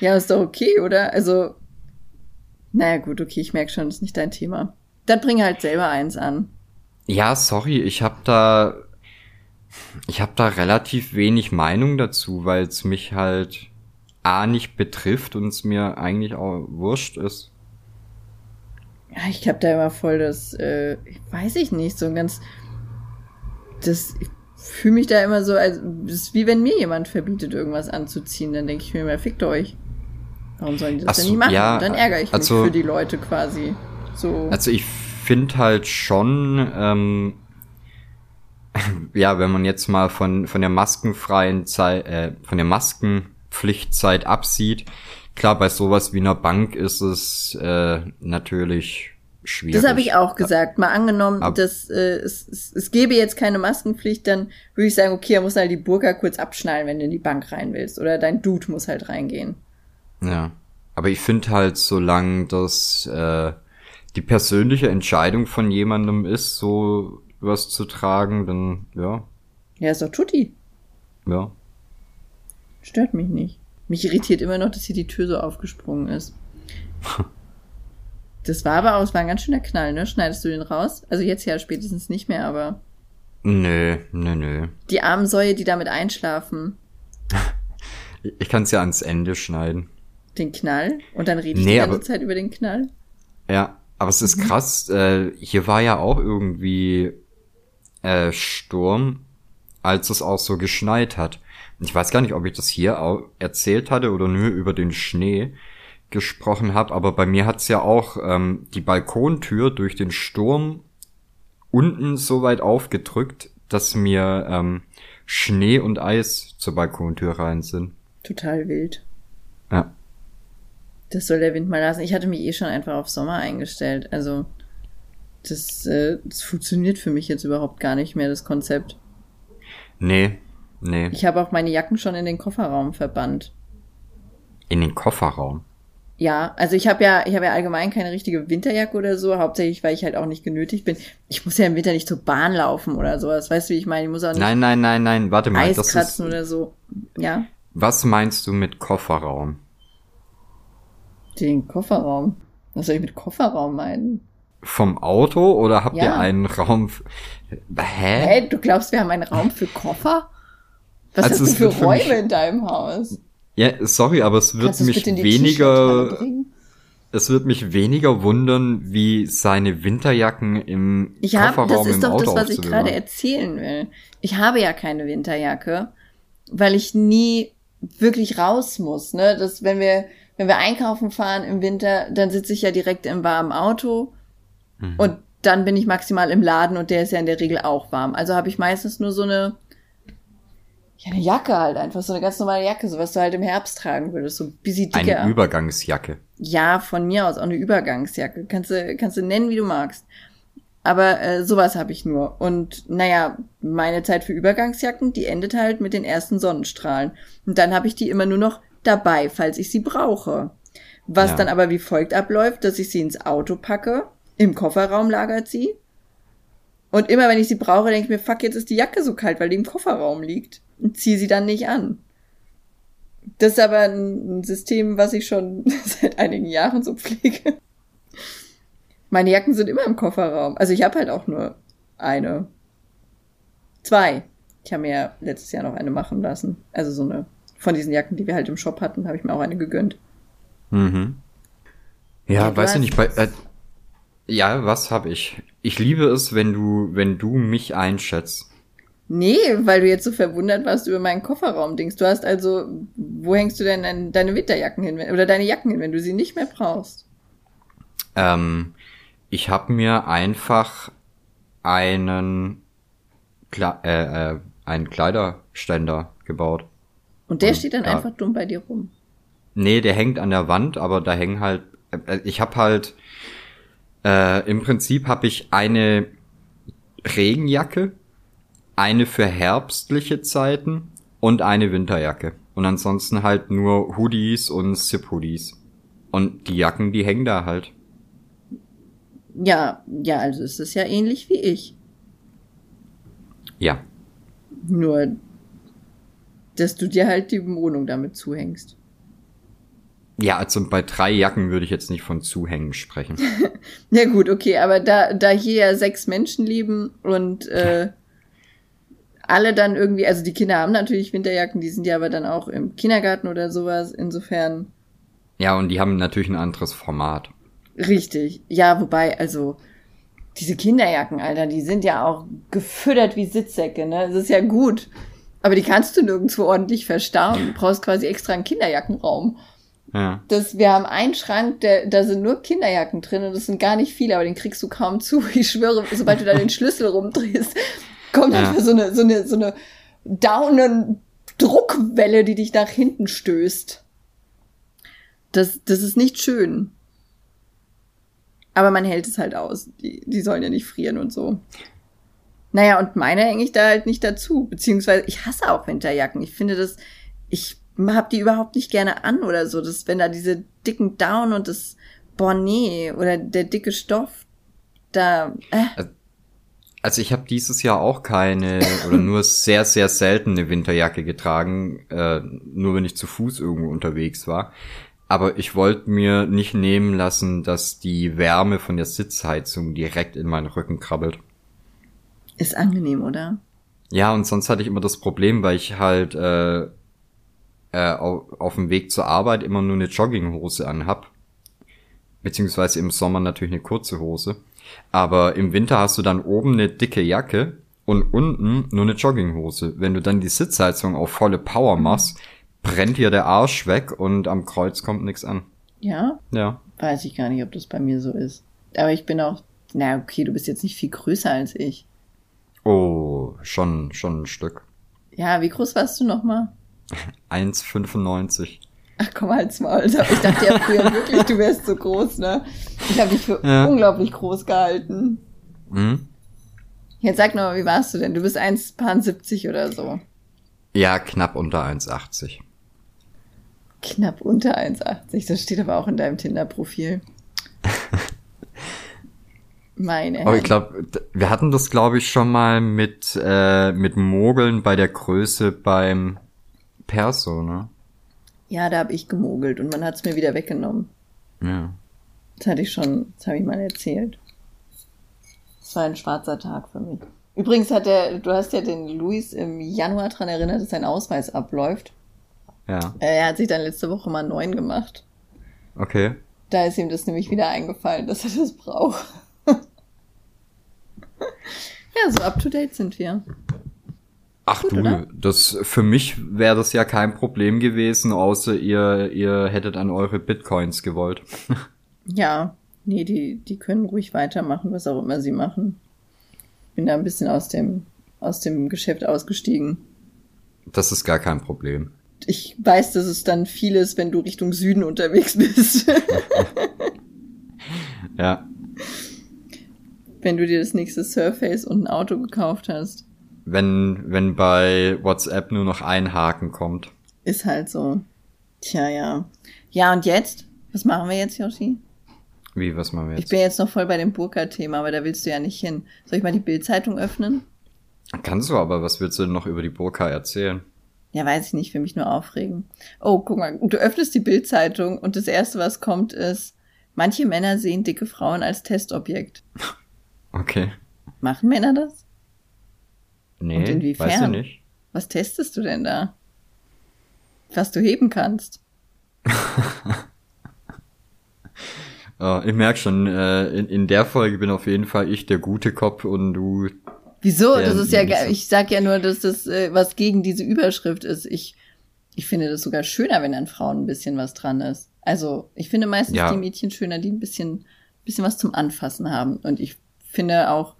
ja, ist doch okay, oder? Also, naja, gut, okay, ich merke schon, das ist nicht dein Thema. Dann bring halt selber eins an. Ja, sorry, ich habe da ich habe da relativ wenig Meinung dazu, weil es mich halt A nicht betrifft und es mir eigentlich auch wurscht ist. Ja, ich habe da immer voll das, äh, weiß ich nicht, so ein ganz, das, ich fühle mich da immer so, als, ist wie wenn mir jemand verbietet, irgendwas anzuziehen, dann denke ich mir immer, fickt euch. Warum sollen die das so, denn nicht machen? Ja, dann ärgere ich also, mich für die Leute quasi. So. Also ich finde halt schon, ähm, ja, wenn man jetzt mal von, von der maskenfreien Zeit, äh, von der Maskenpflichtzeit absieht, klar, bei sowas wie einer Bank ist es äh, natürlich schwierig. Das habe ich auch gesagt. Mal angenommen, Ab dass äh, es, es, es gäbe jetzt keine Maskenpflicht, dann würde ich sagen, okay, er muss halt die Burka kurz abschnallen, wenn du in die Bank rein willst. Oder dein Dude muss halt reingehen. Ja. Aber ich finde halt, solange das äh, die persönliche Entscheidung von jemandem ist, so was zu tragen, dann ja. Ja, ist doch Tutti. Ja. Stört mich nicht. Mich irritiert immer noch, dass hier die Tür so aufgesprungen ist. Das war aber auch, es war ein ganz schöner Knall, ne? Schneidest du den raus? Also jetzt ja spätestens nicht mehr, aber. Nö, nö, nö. Die armen Säue, die damit einschlafen. Ich kann es ja ans Ende schneiden. Den Knall? Und dann rede ich Nee, die ganze aber- Zeit über den Knall? Ja, aber es ist Mhm. krass. Äh, hier war ja auch irgendwie äh, Sturm, als es auch so geschneit hat. Ich weiß gar nicht, ob ich das hier auch erzählt hatte oder nur über den Schnee gesprochen habe, aber bei mir hat's ja auch ähm, die Balkontür durch den Sturm unten so weit aufgedrückt, dass mir ähm, Schnee und Eis zur Balkontür rein sind. Total wild. Ja. Das soll der Wind mal lassen. Ich hatte mich eh schon einfach auf Sommer eingestellt. Also, das, äh, das funktioniert für mich jetzt überhaupt gar nicht mehr, das Konzept. Nee, nee. Ich habe auch meine Jacken schon in den Kofferraum verbannt. In den Kofferraum. Ja, also ich habe ja, ich habe ja allgemein keine richtige Winterjacke oder so, hauptsächlich, weil ich halt auch nicht genötigt bin. Ich muss ja im Winter nicht zur Bahn laufen oder sowas. Weißt du, wie ich meine? Ich muss auch nicht Nein, nein, nein, nein, warte mal. Eis Das ist, kratzen oder so. Ja, was meinst du mit Kofferraum? Den Kofferraum. Was soll ich mit Kofferraum meinen? Vom Auto oder habt Ja. ihr einen Raum? f- Hä? Hä, du glaubst, wir haben einen Raum für Koffer? Was Also hast du für für mich- Räume in deinem Haus? Ja, sorry, aber es wird mich weniger, es wird mich weniger wundern, wie seine Winterjacken im Ich habe, Kofferraum das ist doch das, was ich gerade erzählen will. Ich habe ja keine Winterjacke, weil ich nie wirklich raus muss. Ne? Das, wenn wir, wenn wir einkaufen fahren im Winter, dann sitze ich ja direkt im warmen Auto Mhm. und dann bin ich maximal im Laden und der ist ja in der Regel auch warm. Also habe ich meistens nur so eine, ja, eine Jacke halt einfach, so eine ganz normale Jacke, so was du halt im Herbst tragen würdest, so ein bisschen dicker. Eine Übergangsjacke. Ja, von mir aus auch eine Übergangsjacke. Kannst du, kannst du nennen, wie du magst. Aber äh, sowas habe ich nur. Und naja, meine Zeit für Übergangsjacken, die endet halt mit den ersten Sonnenstrahlen. Und dann habe ich die immer nur noch dabei, falls ich sie brauche. Was Ja. dann aber wie folgt abläuft, dass ich sie ins Auto packe, im Kofferraum lagert sie. Und immer wenn ich sie brauche, denke ich mir, fuck, jetzt ist die Jacke so kalt, weil die im Kofferraum liegt. Und ziehe sie dann nicht an. Das ist aber ein ein System, was ich schon seit einigen Jahren so pflege. Meine Jacken sind immer im Kofferraum. Also ich habe halt auch nur eine. Zwei. Ich habe mir ja letztes Jahr noch eine machen lassen. Also so eine von diesen Jacken, die wir halt im Shop hatten, habe ich mir auch eine gegönnt. Mhm. Ja, weiß ich nicht, bei, äh, ja, was hab ich? Ich liebe es, wenn du, wenn du mich einschätzt. Nee, weil du jetzt so verwundert warst über meinen Kofferraum-Dings. Du hast also, wo hängst du denn dein, deine Winterjacken hin, oder deine Jacken hin, wenn du sie nicht mehr brauchst? Ähm, ich habe mir einfach einen, Kle äh, äh, einen Kleiderständer gebaut. Und der Und steht dann da- einfach dumm bei dir rum. Nee, der hängt an der Wand, aber da hängen halt, äh, ich habe halt, äh, im Prinzip habe ich eine Regenjacke, eine für herbstliche Zeiten und eine Winterjacke. Und ansonsten halt nur Hoodies und Zip-Hoodies. Und die Jacken, die hängen da halt. Ja, ja, also ist es ja ähnlich wie ich. Ja. Nur, dass du dir halt die Wohnung damit zuhängst. Ja, also bei drei Jacken würde ich jetzt nicht von Zuhängen sprechen. Ja gut, okay, aber da, da hier ja sechs Menschen leben und äh, alle dann irgendwie, also die Kinder haben natürlich Winterjacken, die sind ja aber dann auch im Kindergarten oder sowas, insofern Ja, und die haben natürlich ein anderes Format. richtig. Ja, wobei, also diese Kinderjacken, Alter, die sind ja auch gefüttert wie Sitzsäcke, ne? Das ist ja gut. Aber die kannst du nirgendwo ordentlich verstauen. Du brauchst quasi extra einen Kinderjackenraum. Ja. Das, wir haben einen Schrank, der, da sind nur Kinderjacken drin und das sind gar nicht viele, aber den kriegst du kaum zu. Ich schwöre, sobald du da den Schlüssel rumdrehst, kommt Ja. einfach so eine, so eine, so eine daunen Druckwelle, die dich nach hinten stößt. Das, das ist nicht schön. Aber man hält es halt aus. Die, die sollen ja nicht frieren und so. Naja, und meine hänge ich da halt nicht dazu. Beziehungsweise, ich hasse auch Winterjacken. Ich finde das, ich hab die überhaupt nicht gerne an oder so. Das, wenn da diese dicken Down und das Bonnet oder der dicke Stoff, da, äh, Also ich habe dieses Jahr auch keine oder nur sehr, sehr selten eine Winterjacke getragen, äh, nur wenn ich zu Fuß irgendwo unterwegs war. Aber ich wollte mir nicht nehmen lassen, dass die Wärme von der Sitzheizung direkt in meinen Rücken krabbelt. Ist angenehm, oder? Ja, und sonst hatte ich immer das Problem, weil ich halt äh, äh, auf, auf dem Weg zur Arbeit immer nur eine Jogginghose anhab. Beziehungsweise im Sommer natürlich eine kurze Hose. Aber im Winter hast du dann oben eine dicke Jacke und unten nur eine Jogginghose. Wenn du dann die Sitzheizung auf volle Power machst, brennt dir der Arsch weg und am Kreuz kommt nichts an. Ja? Ja. Weiß ich gar nicht, ob das bei mir so ist. Aber ich bin auch, na okay, du bist jetzt nicht viel größer als ich. Oh, schon, schon ein Stück. Ja, wie groß warst du nochmal? 1,95. Ach komm, halt's Maul. Ich dachte ja früher wirklich, du wärst so groß, ne? Ich habe dich für Ja. unglaublich groß gehalten. Hm? Jetzt sag noch mal, wie warst du denn? Du bist 1,70 oder so. Ja, knapp unter 1,80. Knapp unter 1,80. Das steht aber auch in deinem Tinder-Profil. Meine Aber ich glaube, wir hatten das, glaube ich, schon mal mit, äh, mit Mogeln bei der Größe beim Perso, ne? Ja, da habe ich gemogelt und man hat's mir wieder weggenommen. Ja. Das hatte ich schon, das habe ich mal erzählt. Es war ein schwarzer Tag für mich. Übrigens hat der, du hast ja den Luis im Januar dran erinnert, dass sein Ausweis abläuft. Ja. Äh, Er hat sich dann letzte Woche mal neuen gemacht. Okay. Da ist ihm das nämlich wieder eingefallen, dass er das braucht. Ja, so up to date sind wir. Ach Gut, du, oder? das für mich wäre das ja kein Problem gewesen, außer ihr ihr hättet an eure Bitcoins gewollt. Ja, nee, die, die können ruhig weitermachen, was auch immer sie machen. Bin da ein bisschen aus dem, aus dem Geschäft ausgestiegen. Das ist gar kein Problem. Ich weiß, dass es dann viel ist, wenn du Richtung Süden unterwegs bist. Ja. Wenn du dir das nächste Surface und ein Auto gekauft hast. Wenn wenn bei WhatsApp nur noch ein Haken kommt. Ist halt so. Tja, ja. Ja, und jetzt? Was machen wir jetzt, Yoshi? Wie, was machen wir Ich jetzt? bin jetzt noch voll bei dem Burka-Thema, aber da willst du ja nicht hin. Soll ich mal die Bildzeitung öffnen? Kannst du aber, was willst du denn noch über die Burka erzählen? Ja, weiß ich nicht, für mich nur aufregen. Oh, guck mal, du öffnest die Bildzeitung und das erste, was kommt, ist, manche Männer sehen dicke Frauen als Testobjekt. Okay. Machen Männer das? Nee, Und inwiefern? weiß ich nicht. Was testest du denn da? Was du heben kannst. Äh, ich merk schon, äh, in, in der Folge bin auf jeden Fall ich der gute Cop und du. Wieso? Das ist ja, ich sag ja nur, dass das äh, was gegen diese Überschrift ist. Ich, ich finde das sogar schöner, wenn an Frauen ein bisschen was dran ist. Also, ich finde meistens Ja. die Mädchen schöner, die ein bisschen, bisschen was zum Anfassen haben. Und ich finde auch,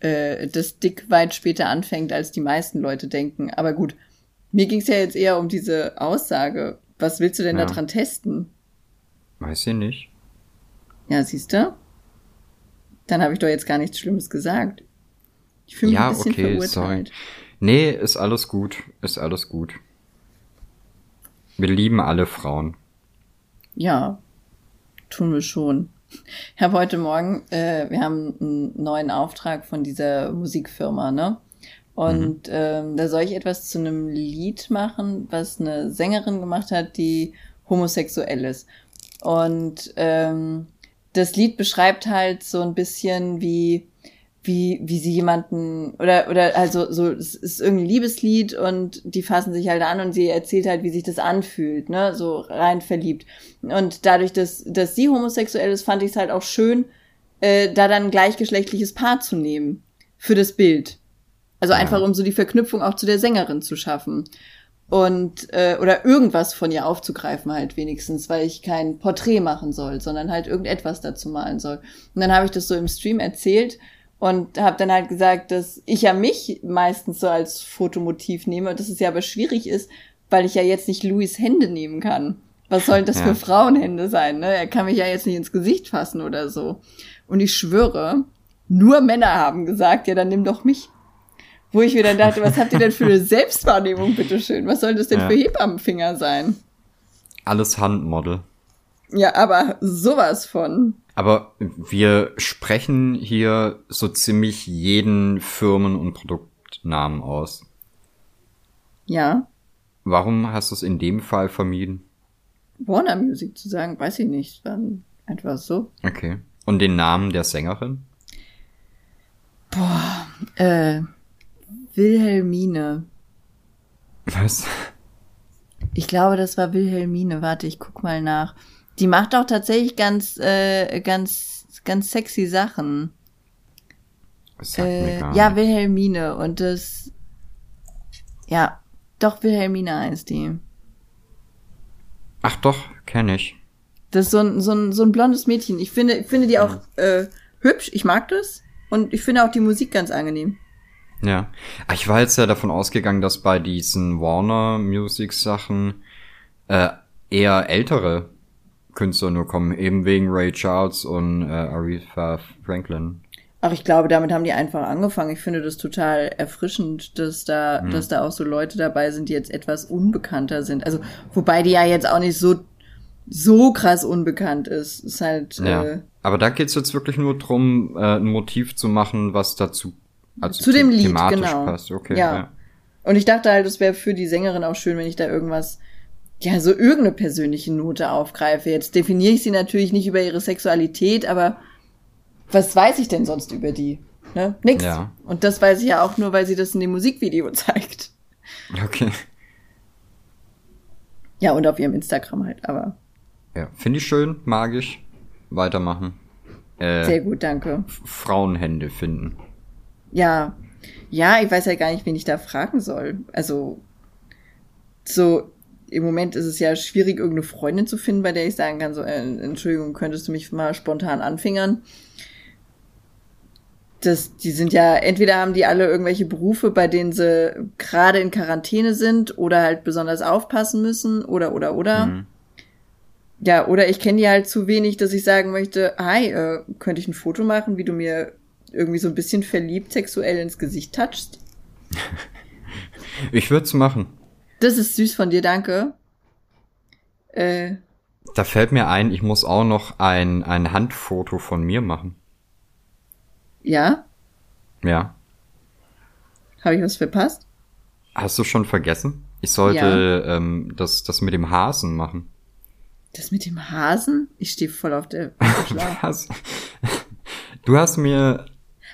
äh, dass Dick weit später anfängt, als die meisten Leute denken. Aber gut, mir ging es ja jetzt eher um diese Aussage. Was willst du denn Ja. da dran testen? Weiß ich nicht. Ja, siehst du? Dann habe ich doch jetzt gar nichts Schlimmes gesagt. Ich fühle mich Ja, ein bisschen okay, verurteilt. sorry. Nee, ist alles gut. Ist alles gut. Wir lieben alle Frauen. Ja, tun wir schon. Ich habe heute Morgen, äh, wir haben einen neuen Auftrag von dieser Musikfirma, ne? Und ähm, da soll ich etwas zu einem Lied machen, was eine Sängerin gemacht hat, die homosexuell ist. Und ähm, das Lied beschreibt halt so ein bisschen wie wie wie sie jemanden oder oder also so es ist irgendein Liebeslied und die fassen sich halt an und sie erzählt halt wie sich das anfühlt ne so rein verliebt und dadurch dass dass sie homosexuell ist fand ich es halt auch schön äh, da dann ein gleichgeschlechtliches Paar zu nehmen für das Bild also Ja. einfach um so die Verknüpfung auch zu der Sängerin zu schaffen und äh, oder irgendwas von ihr aufzugreifen halt wenigstens, weil ich kein Porträt machen soll, sondern halt irgendetwas dazu malen soll. Und dann habe ich das so im Stream erzählt und habe dann halt gesagt, dass ich ja mich meistens so als Fotomotiv nehme und dass es ja aber schwierig ist, weil ich ja jetzt nicht Louis Hände nehmen kann. Was sollen das Ja. für Frauenhände sein? Ne? Er kann mich ja jetzt nicht ins Gesicht fassen oder so. Und ich schwöre, nur Männer haben gesagt, ja, dann nimm doch mich. Wo ich mir dann dachte, was habt ihr denn für eine Selbstwahrnehmung, bitteschön? Was soll das denn Ja. für Hebammenfinger sein? Alles Handmodel. Ja, aber sowas von. Aber wir sprechen hier so ziemlich jeden Firmen- und Produktnamen aus. Ja. Warum hast du es in dem Fall vermieden? Warner Music zu sagen, weiß ich nicht. War einfach so. Okay. Und den Namen der Sängerin? Boah, äh, Wilhelmine. Was? Ich glaube, das war Wilhelmine. Warte, ich guck mal nach. Die macht auch tatsächlich ganz, äh, ganz, ganz sexy Sachen. Äh, ja. Wilhelmine. Und das. Ja, doch, Wilhelmine heißt die. Ach doch, kenne ich. Das ist so ein, so ein, so ein blondes Mädchen. Ich finde, ich finde die auch äh, hübsch. Ich mag das. Und ich finde auch die Musik ganz angenehm. Ja. Ah, Ich war jetzt ja davon ausgegangen, dass bei diesen Warner Music Sachen äh, eher ältere Künstler nur kommen, eben wegen Ray Charles und äh, Aretha Franklin. Ach, ich glaube, damit haben die einfach angefangen. Ich finde das total erfrischend, dass da, dass da auch so Leute dabei sind, die jetzt etwas unbekannter sind. Also, wobei die ja jetzt auch nicht so, so krass unbekannt ist. Ist halt, Ja. äh, Aber da geht's jetzt wirklich nur drum, äh, ein Motiv zu machen, was dazu also Zu dem Lied, genau. passt. Okay, Ja. ja. Und ich dachte halt, es wäre für die Sängerin auch schön, wenn ich da irgendwas, ja, so irgendeine persönliche Note aufgreife. Jetzt definiere ich sie natürlich nicht über ihre Sexualität, aber was weiß ich denn sonst über die? Ne? Nix. Ja. Und das weiß ich ja auch nur, weil sie das in dem Musikvideo zeigt. Okay. Ja, und auf ihrem Instagram halt, aber Ja, finde ich schön, mag ich. Weitermachen. Äh, sehr gut, danke. Frauenhände finden. Ja, ja, ich weiß ja gar nicht, wen ich da fragen soll. Also, so, im Moment ist es ja schwierig, irgendeine Freundin zu finden, bei der ich sagen kann, so, äh, Entschuldigung, könntest du mich mal spontan anfingern? Das, die sind ja, entweder haben die alle irgendwelche Berufe, bei denen sie gerade in Quarantäne sind oder halt besonders aufpassen müssen oder, oder, oder. Mhm. Ja, oder ich kenne die halt zu wenig, dass ich sagen möchte, hi, äh, könnte ich ein Foto machen, wie du mir irgendwie so ein bisschen verliebt sexuell ins Gesicht touchst? Ich würde es machen. Das ist süß von dir, danke. Äh, Da fällt mir ein, ich muss auch noch ein, ein Handfoto von mir machen. ja, Ja. habe ich was verpasst? Hast du schon vergessen? Ich sollte ähm, das, das mit dem Hasen machen. Das mit dem Hasen? Ich stehe voll auf der. Was? Du hast mir.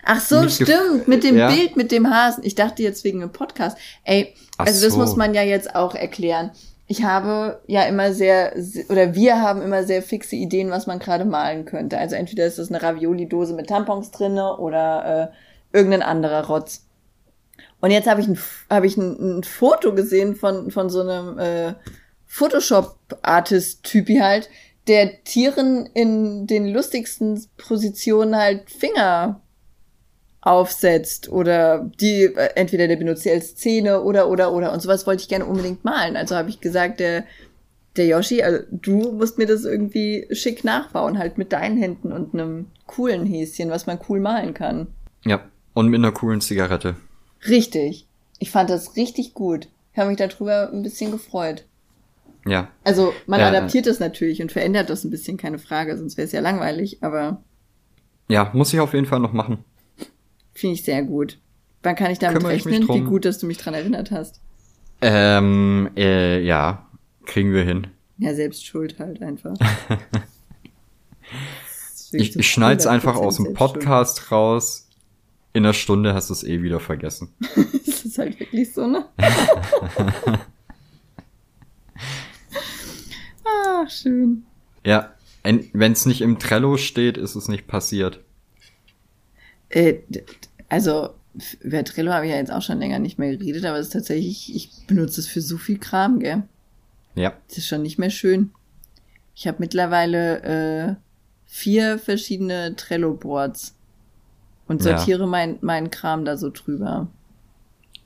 Ach so, stimmt, mit dem Ja. Bild mit dem Hasen. Ich dachte jetzt wegen einem Podcast. Ey, Ach also das so. muss man ja jetzt auch erklären. Ich habe ja immer sehr, oder wir haben immer sehr fixe Ideen, was man gerade malen könnte. Also entweder ist das eine Ravioli-Dose mit Tampons drinne oder äh, irgendein anderer Rotz. Und jetzt habe ich ein, habe ich ein, ein Foto gesehen von, von so einem äh, Photoshop-Artist-Typi halt, der Tieren in den lustigsten Positionen halt Finger aufsetzt oder die äh, entweder der benutzt sie als Szene oder oder oder und sowas wollte ich gerne unbedingt malen. Also habe ich gesagt, der der Yoshi, also du musst mir das irgendwie schick nachbauen, halt mit deinen Händen und einem coolen Häschen, was man cool malen kann. Ja. Und mit einer coolen Zigarette. Richtig. Ich fand das richtig gut. Ich habe mich darüber ein bisschen gefreut. Ja. Also man Ja, adaptiert das natürlich und verändert das ein bisschen, keine Frage, sonst wäre es ja langweilig, aber Ja, muss ich auf jeden Fall noch machen. Finde ich sehr gut. Wann kann ich damit Kümmere ich rechnen? Wie drum. gut, dass du mich dran erinnert hast. Ähm, äh, ja. Kriegen wir hin. Ja, selbst schuld halt einfach. Ich, ich schneid's einfach aus dem Podcast raus. In einer Stunde hast du es eh wieder vergessen. das ist halt wirklich so, ne? Ach, schön. Ja. Wenn es nicht im Trello steht, ist es nicht passiert. Äh, also, über Trello habe ich ja jetzt auch schon länger nicht mehr geredet, aber es ist tatsächlich, ich benutze es für so viel Kram, gell? Ja. Das ist schon nicht mehr schön. Ich habe mittlerweile äh, vier verschiedene Trello-Boards und Ja. sortiere mein, meinen Kram da so drüber.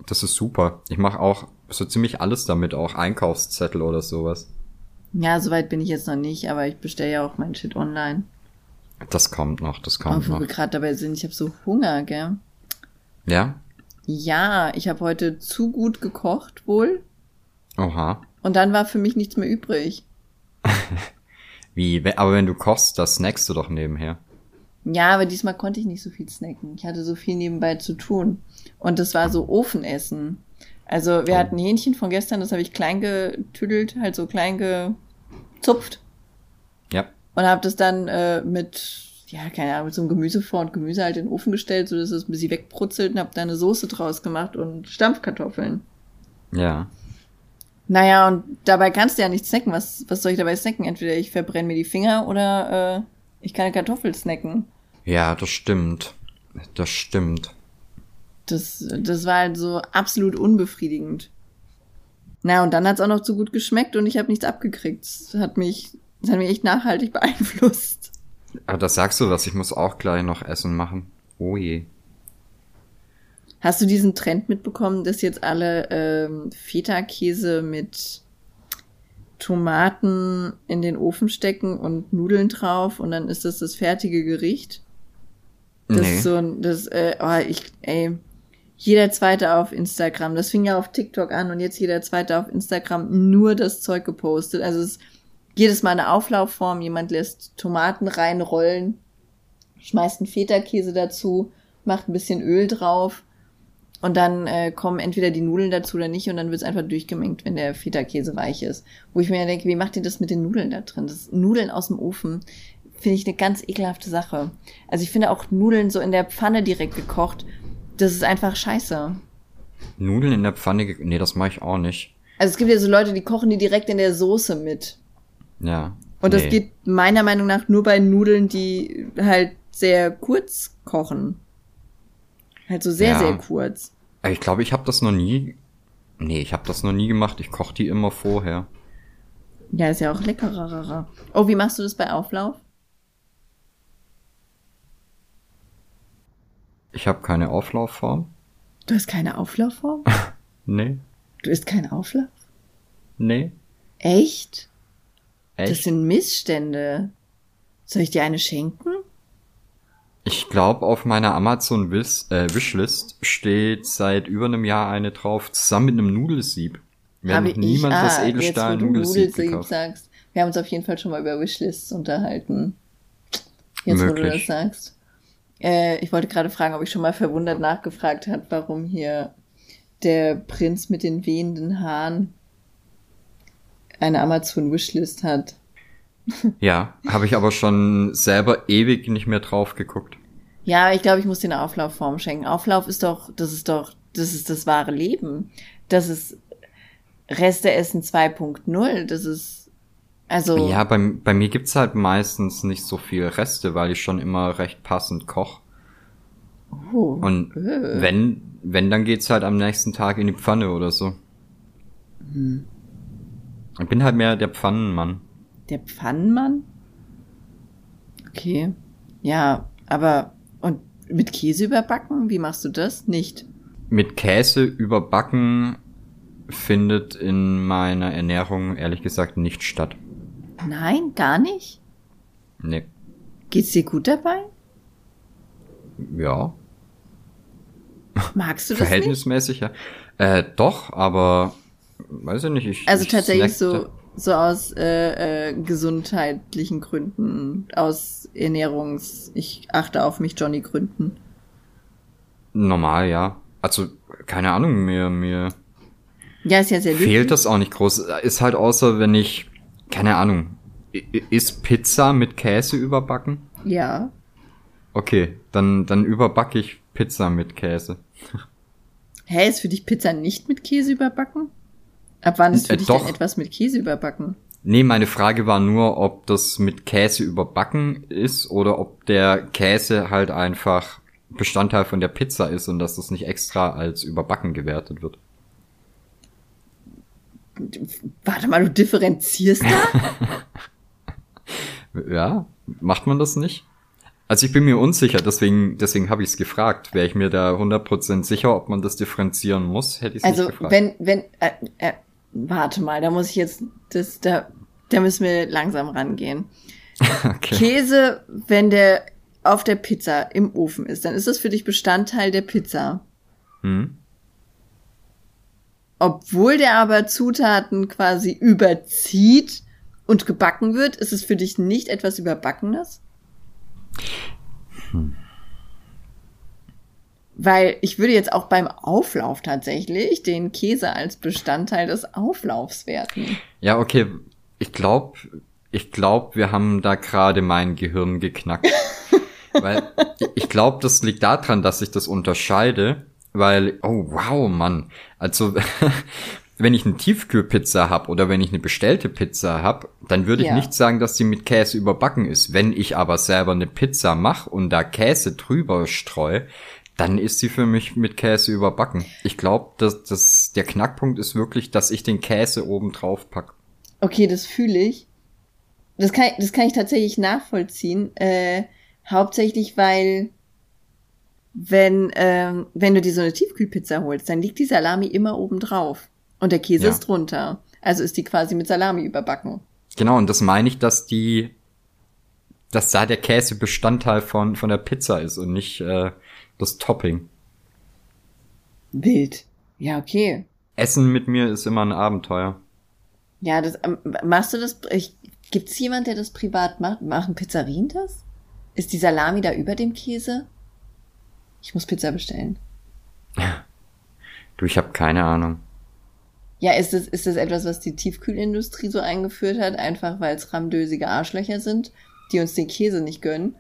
Das ist super. Ich mache auch so ziemlich alles damit, auch Einkaufszettel oder sowas. Ja, soweit bin ich jetzt noch nicht, aber ich bestelle ja auch mein Shit online. Das kommt noch, das kommt wo noch. wir gerade dabei sind, ich habe so Hunger, gell? Ja? Ja, ich habe heute zu gut gekocht wohl Oha. und dann war für mich nichts mehr übrig. Wie, aber wenn du kochst, das snackst du doch nebenher. Ja, aber diesmal konnte ich nicht so viel snacken. Ich hatte so viel nebenbei zu tun. Und das war so Ofenessen. Also wir Oh. hatten Hähnchen von gestern, das habe ich klein getüdelt, halt so klein gezupft. Und habe das dann äh, mit, ja, keine Ahnung, mit so einem Gemüse vor und Gemüse halt in den Ofen gestellt, sodass es ein bisschen wegbrutzelt und habe da eine Soße draus gemacht und Stampfkartoffeln. Ja. Naja, und dabei kannst du ja nicht snacken. Was, was soll ich dabei snacken? Entweder ich verbrenne mir die Finger oder äh, ich kann eine Kartoffel snacken. Ja, das stimmt. Das stimmt. Das, das war halt so absolut unbefriedigend. Na, und dann hat's auch noch zu gut geschmeckt und ich habe nichts abgekriegt. Das hat mich, das hat mich echt nachhaltig beeinflusst. Aber das sagst du was, ich muss auch gleich noch Essen machen. Oh je. Hast du diesen Trend mitbekommen, dass jetzt alle ähm, Feta-Käse mit Tomaten in den Ofen stecken und Nudeln drauf und dann ist das das fertige Gericht? Das nee. ist so ein, das, äh, oh, ich, ey, jeder zweite auf Instagram, das fing ja auf TikTok an und jetzt jeder zweite auf Instagram nur das Zeug gepostet. Also es ist jedes Mal eine Auflaufform, jemand lässt Tomaten reinrollen, schmeißt einen Feta-Käse dazu, macht ein bisschen Öl drauf und dann äh, kommen entweder die Nudeln dazu oder nicht und dann wird's einfach durchgemengt, wenn der Feta-Käse weich ist. Wo ich mir ja denke, wie macht ihr das mit den Nudeln da drin? Das Nudeln aus dem Ofen finde ich eine ganz ekelhafte Sache. Also ich finde auch Nudeln so in der Pfanne direkt gekocht, das ist einfach scheiße. Nudeln in der Pfanne, nee, das mache ich auch nicht. Also es gibt ja so Leute, die kochen die direkt in der Soße mit. Ja. Und das nee. geht meiner Meinung nach nur bei Nudeln, die halt sehr kurz kochen. Halt so sehr, Ja. sehr kurz. Aber Ich glaube, ich habe das noch nie. Nee, ich habe das noch nie gemacht. Ich koche die immer vorher. Ja, ist ja auch leckerer. Oh, wie machst du das bei Auflauf? Ich habe keine Auflaufform. Du hast keine Auflaufform? Nee. Du isst keinen Auflauf? Nee. Echt? Das Echt? sind Missstände. Soll ich dir eine schenken? Ich glaube, auf meiner Amazon Wish, äh, Wishlist steht seit über einem Jahr eine drauf, zusammen mit einem Nudelsieb. Mir hat noch niemand das ah, Edelstahl jetzt, wo du Nudelsieb Nudelsieb gekauft. sagst. Wir haben uns auf jeden Fall schon mal über Wishlists unterhalten. Jetzt, wo du das Möglich. sagst. Äh, ich wollte gerade fragen, ob ich schon mal verwundert nachgefragt hat, warum hier der Prinz mit den wehenden Haaren eine Amazon Wishlist hat. Ja, habe ich aber schon selber ewig nicht mehr drauf geguckt. Ja, ich glaube, ich muss dir eine Auflaufform schenken. Auflauf ist doch, das ist doch, das ist das wahre Leben. Das ist Resteessen 2.0. Das ist, also. Ja, bei, bei mir gibt's halt meistens nicht so viel Reste, weil ich schon immer recht passend koch. oh, Und äh. wenn, wenn, dann geht's halt am nächsten Tag in die Pfanne oder so. Hm. Ich bin halt mehr der Pfannenmann. Der Pfannenmann? Okay. Ja, aber und mit Käse überbacken? Wie machst du das? Nicht. Mit Käse überbacken findet in meiner Ernährung ehrlich gesagt nicht statt. Nein, gar nicht? Nee. Geht's dir gut dabei? Ja, Magst du das nicht? verhältnismäßig ja. Äh, doch, aber weiß ich nicht. Ich, Also ich tatsächlich so, so aus äh, äh, gesundheitlichen Gründen, aus Ernährungs, ich achte auf mich Johnny Gründen. Normal, ja. Also, keine Ahnung, mir, mir Ja, ist ja sehr fehlt löblich. das auch nicht groß. Ist halt außer, wenn ich, keine Ahnung, ist Pizza mit Käse überbacken? Ja. Okay, dann, dann überbacke ich Pizza mit Käse. Hä, ist für dich Pizza nicht mit Käse überbacken? Ab wann ist für Äh, dich doch. denn etwas mit Käse überbacken? Nee, meine Frage war nur, ob das mit Käse überbacken ist oder ob der Käse halt einfach Bestandteil von der Pizza ist und dass das nicht extra als überbacken gewertet wird. Warte mal, du differenzierst da? Ja, macht man das nicht? Also ich bin mir unsicher, deswegen, deswegen habe ich es gefragt. Wäre ich mir da 100% sicher, ob man das differenzieren muss, hätte ich es Also nicht gefragt. wenn, wenn, äh, äh, warte mal, da muss ich jetzt, das, da, da müssen wir langsam rangehen. okay. Käse, wenn der auf der Pizza im Ofen ist, dann ist das für dich Bestandteil der Pizza. Hm? Obwohl der aber Zutaten quasi überzieht und gebacken wird, ist es für dich nicht etwas Überbackenes? Hm. Weil ich würde jetzt auch beim Auflauf tatsächlich den Käse als Bestandteil des Auflaufs werten. Ja, okay. Ich glaube, ich glaube, wir haben da gerade mein Gehirn geknackt. weil ich glaube, das liegt daran, dass ich das unterscheide, weil, oh wow, Mann. Also, wenn ich eine Tiefkühlpizza habe oder wenn ich eine bestellte Pizza habe, dann würde ich ja. nicht sagen, dass sie mit Käse überbacken ist. Wenn ich aber selber eine Pizza mache und da Käse drüber streue, dann ist sie für mich mit Käse überbacken. Ich glaube, dass, dass der Knackpunkt ist wirklich, dass ich den Käse oben drauf pack. Okay, das fühle ich. Das kann, das kann ich tatsächlich nachvollziehen. Äh, hauptsächlich, weil wenn, ähm, wenn du dir so eine Tiefkühlpizza holst, dann liegt die Salami immer oben drauf. Und der Käse ja. ist drunter. Also ist die quasi mit Salami überbacken. Genau, und das meine ich, dass die, dass da der Käse Bestandteil von, von der Pizza ist und nicht äh, das Topping. Wild. Ja, okay. Essen mit mir ist immer ein Abenteuer. Ja, das ähm, machst du das? Ich, gibt's jemand, der das privat macht? Machen Pizzerien das? Ist die Salami da über dem Käse? Ich muss Pizza bestellen. Du, ich habe keine Ahnung. Ja, ist das, ist das etwas, was die Tiefkühlindustrie so eingeführt hat, einfach weil es ramdösige Arschlöcher sind, die uns den Käse nicht gönnen?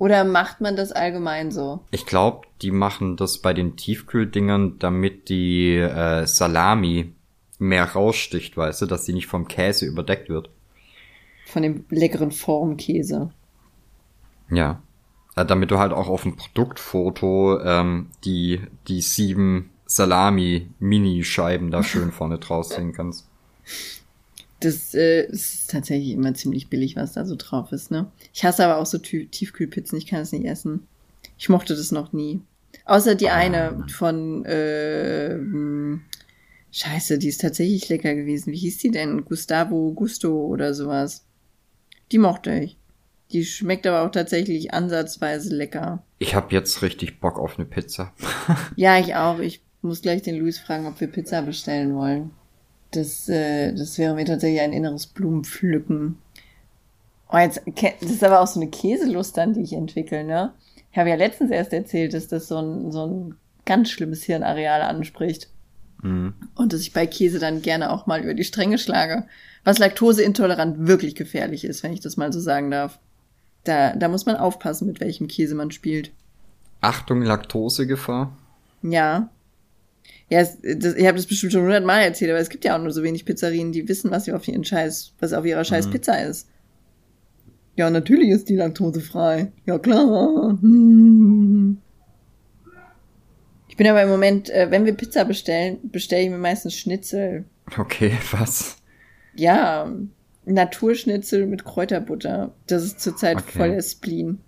Oder macht man das allgemein so? Ich glaube, die machen das bei den Tiefkühldingern, damit die äh, Salami mehr raussticht, weißt du, dass sie nicht vom Käse überdeckt wird. Von dem leckeren Formkäse. Ja. Äh, damit du halt auch auf dem Produktfoto ähm, die, die sieben Salami-Mini-Scheiben da schön vorne draus sehen kannst. Das äh, ist tatsächlich immer ziemlich billig, was da so drauf ist, ne? Ich hasse aber auch so Tiefkühlpizzen, ich kann es nicht essen. Ich mochte das noch nie. Außer die ah. eine von äh, hm, Scheiße, die ist tatsächlich lecker gewesen. Wie hieß die denn? Gustavo Gusto oder sowas. Die mochte ich. Die schmeckt aber auch tatsächlich ansatzweise lecker. Ich habe jetzt richtig Bock auf eine Pizza. ja, ich auch. Ich muss gleich den Luis fragen, ob wir Pizza bestellen wollen. Das, äh, das wäre mir tatsächlich ein inneres Blumenpflücken. Oh, jetzt, das ist aber auch so eine Käselust dann, die ich entwickle, ne? Ich habe ja letztens erst erzählt, dass das so ein, so ein ganz schlimmes Hirnareal anspricht. Mhm. Und dass ich bei Käse dann gerne auch mal über die Stränge schlage. Was laktoseintolerant wirklich gefährlich ist, wenn ich das mal so sagen darf. Da, da muss man aufpassen, mit welchem Käse man spielt. Achtung, Laktosegefahr. Ja. Ja, das, ich habe das bestimmt schon hundertmal erzählt, aber es gibt ja auch nur so wenig Pizzerien, die wissen, was sie auf ihren Scheiß, was auf ihrer Scheiß mhm. Pizza ist. Ja, natürlich ist die laktosefrei. Ja, klar. Ich bin aber im Moment, äh, wenn wir Pizza bestellen, bestelle ich mir meistens Schnitzel. Okay, was? Ja, Naturschnitzel mit Kräuterbutter. Das ist zurzeit okay. voll der Spleen.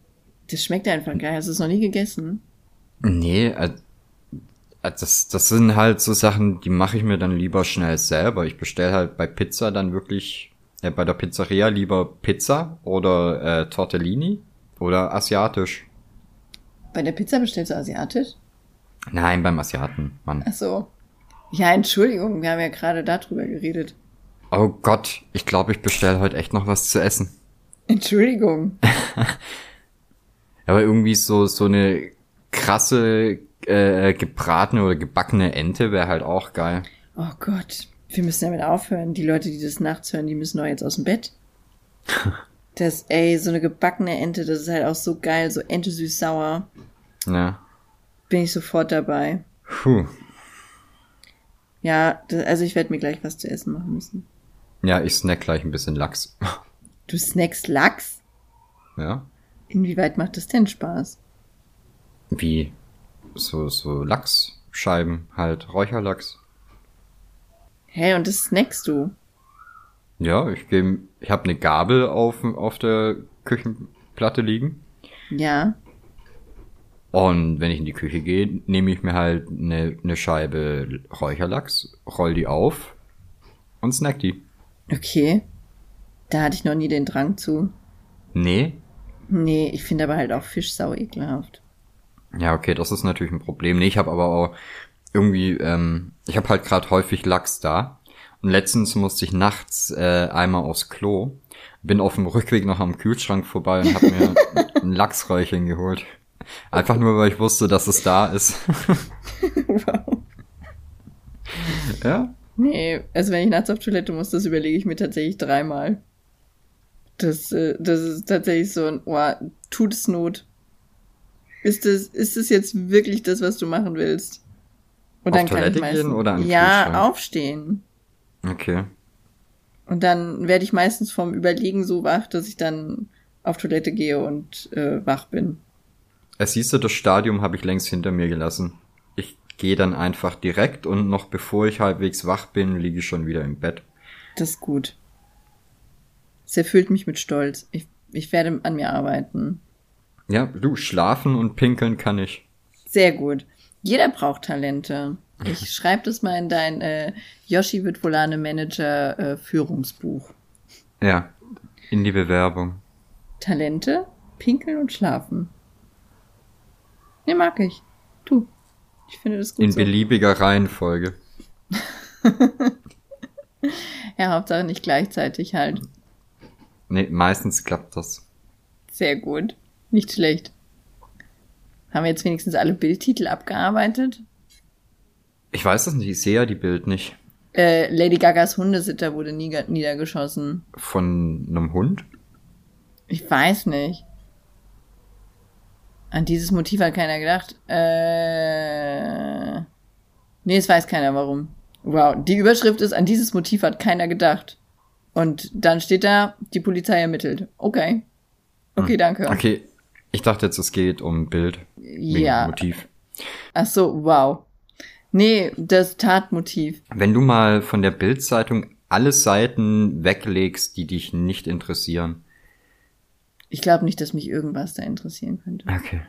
Das schmeckt einfach geil. Hast du es noch nie gegessen? Nee, also das, das sind halt so Sachen, die mache ich mir dann lieber schnell selber. Ich bestelle halt bei Pizza dann wirklich, äh, bei der Pizzeria lieber Pizza oder äh, Tortellini oder asiatisch. Bei der Pizza bestellst du asiatisch? Nein, beim Asiaten, Mann. Ach so. Ja, Entschuldigung, wir haben ja gerade darüber geredet. Oh Gott, ich glaube, ich bestelle heute echt noch was zu essen. Entschuldigung. Aber irgendwie so, so eine krasse äh, gebratene oder gebackene Ente wäre halt auch geil. Oh Gott, wir müssen damit aufhören. Die Leute, die das nachts hören, die müssen doch jetzt aus dem Bett. das, ey, so eine gebackene Ente, das ist halt auch so geil, so Ente süß-sauer. Ja. Bin ich sofort dabei. Puh. Ja, das, also ich werde mir gleich was zu essen machen müssen. Ja, ich snack gleich ein bisschen Lachs. Du snackst Lachs? Ja. Inwieweit macht das denn Spaß? Wie? So, so Lachsscheiben halt, Räucherlachs. Hä, hey, und das snackst du? Ja, ich gehe, ich habe eine Gabel auf, auf der Küchenplatte liegen. Ja. Und wenn ich in die Küche gehe, nehme ich mir halt eine, eine Scheibe Räucherlachs, roll die auf und snack die. Okay. Da hatte ich noch nie den Drang zu. Nee? Nee, ich finde aber halt auch Fisch sau ekelhaft. Ja, okay, das ist natürlich ein Problem. Nee, ich habe aber auch irgendwie, ähm, ich habe halt gerade häufig Lachs da. Und letztens musste ich nachts äh, einmal aufs Klo. Bin auf dem Rückweg noch am Kühlschrank vorbei und habe mir ein Lachsräuchchen geholt. Einfach nur, weil ich wusste, dass es da ist. wow. Ja? Nee, also wenn ich nachts auf Toilette muss, das überlege ich mir tatsächlich dreimal. Das, äh, das ist tatsächlich so ein, oh, tut es Not. Ist das, ist das jetzt wirklich das, was du machen willst? Und auf dann Toilette kann ich meistens, gehen oder Ja, aufstehen. Okay. Und dann werde ich meistens vom Überlegen so wach, dass ich dann auf Toilette gehe und äh, wach bin. Es siehst du, das Stadium habe ich längst hinter mir gelassen. Ich gehe dann einfach direkt und noch bevor ich halbwegs wach bin, liege ich schon wieder im Bett. Das ist gut. Es erfüllt mich mit Stolz. Ich, ich werde an mir arbeiten. Ja, du, schlafen und pinkeln kann ich. Sehr gut. Jeder braucht Talente. Ich schreibe das mal in dein äh, Yoshi wird Volane Manager äh, Führungsbuch. Ja, in die Bewerbung. Talente, pinkeln und schlafen. Ne, mag ich. Tu. Ich finde das gut. In so. beliebiger Reihenfolge. ja, Hauptsache nicht gleichzeitig halt. Nee, meistens klappt das. Sehr gut. Nicht schlecht. Haben wir jetzt wenigstens alle Bildtitel abgearbeitet? Ich weiß das nicht, ich sehe ja die Bild nicht. Äh, Lady Gagas Hundesitter wurde niedergeschossen. Von einem Hund? Ich weiß nicht. An dieses Motiv hat keiner gedacht. Äh. Nee, es weiß keiner warum. Wow, die Überschrift ist, an dieses Motiv hat keiner gedacht. Und dann steht da, die Polizei ermittelt. Okay. Okay, hm. danke. Okay, ich dachte jetzt, es geht um Bild. Ja. Motiv. Ach so, wow. Nee, das Tatmotiv. Wenn du mal von der Bildzeitung alle Seiten weglegst, die dich nicht interessieren. Ich glaube nicht, dass mich irgendwas da interessieren könnte. Okay.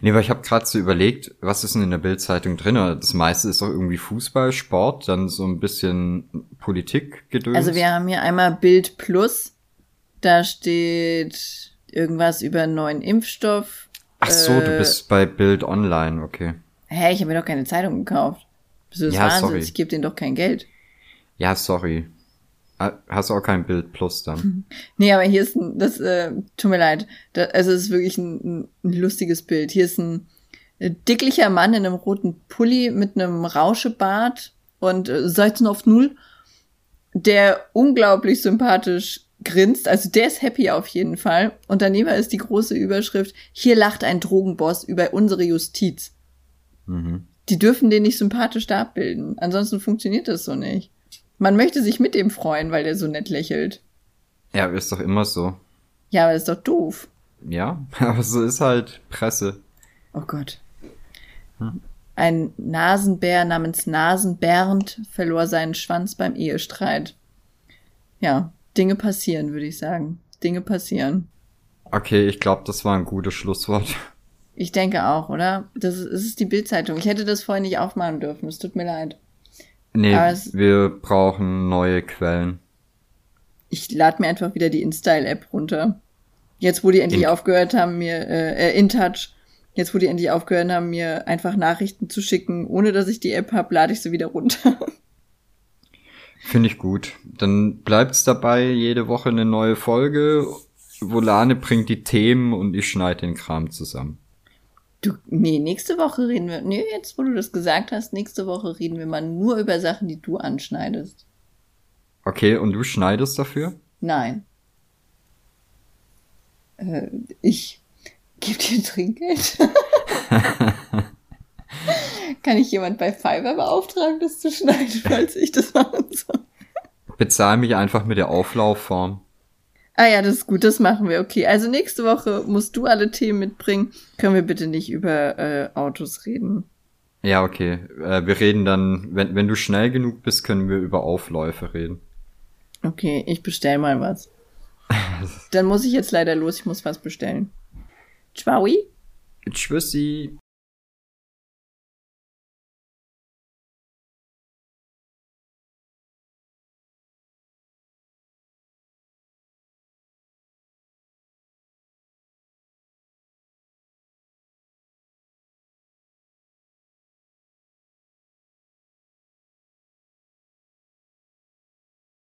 Nee, weil ich habe gerade so überlegt, was ist denn in der Bildzeitung drin? Das meiste ist doch irgendwie Fußball, Sport, dann so ein bisschen Politik gedöns. Also wir haben hier einmal Bild Plus. Da steht irgendwas über einen neuen Impfstoff. Ach so, äh, du bist bei Bild Online, okay. Hä, ich habe mir doch keine Zeitung gekauft. Bist du das ja, Wahnsinn? Sorry. Ich gebe denen doch kein Geld. Ja, sorry. Ah, hast du auch kein Bild Plus dann? nee, aber hier ist ein, das, äh, tut mir leid. Das, also es ist wirklich ein, ein lustiges Bild. Hier ist ein äh, dicklicher Mann in einem roten Pulli mit einem Rauschebart und äh, Seiten auf Null, der unglaublich sympathisch grinst. Also der ist happy auf jeden Fall. Und daneben ist die große Überschrift, hier lacht ein Drogenboss über unsere Justiz. Mhm. Die dürfen den nicht sympathisch da abbilden. Ansonsten funktioniert das so nicht. Man möchte sich mit dem freuen, weil der so nett lächelt. Ja, ist doch immer so. Ja, aber ist doch doof. Ja, aber so ist halt Presse. Oh Gott. Hm. Ein Nasenbär namens Nasenbernd verlor seinen Schwanz beim Ehestreit. Ja, Dinge passieren, würde ich sagen. Dinge passieren. Okay, ich glaube, das war ein gutes Schlusswort. Ich denke auch, oder? Das ist, das ist die Bildzeitung. Ich hätte das vorher nicht aufmachen dürfen. Es tut mir leid. Nee, wir brauchen neue Quellen. Ich lade mir einfach wieder die InStyle-App runter. Jetzt, wo die endlich In aufgehört haben, mir, äh, äh, InTouch, jetzt, wo die endlich aufgehört haben, mir einfach Nachrichten zu schicken, ohne dass ich die App hab, lade ich sie wieder runter. Finde ich gut. Dann bleibt's dabei, jede Woche eine neue Folge. Volane bringt die Themen und ich schneide den Kram zusammen. Du, nee, nächste Woche reden wir. Nee, jetzt, wo du das gesagt hast, nächste Woche reden wir mal nur über Sachen, die du anschneidest. Okay, und du schneidest dafür? Nein. Äh, ich gebe dir Trinkgeld. Kann ich jemand bei Fiverr beauftragen, das zu schneiden, falls ich das machen soll? Bezahl mich einfach mit der Auflaufform. Ah ja, das ist gut, das machen wir. Okay, also nächste Woche musst du alle Themen mitbringen. Können wir bitte nicht über äh, Autos reden? Ja, okay. Äh, wir reden dann, wenn, wenn du schnell genug bist, können wir über Aufläufe reden. Okay, ich bestell mal was. dann muss ich jetzt leider los, ich muss was bestellen. Ciao. Tschüssi.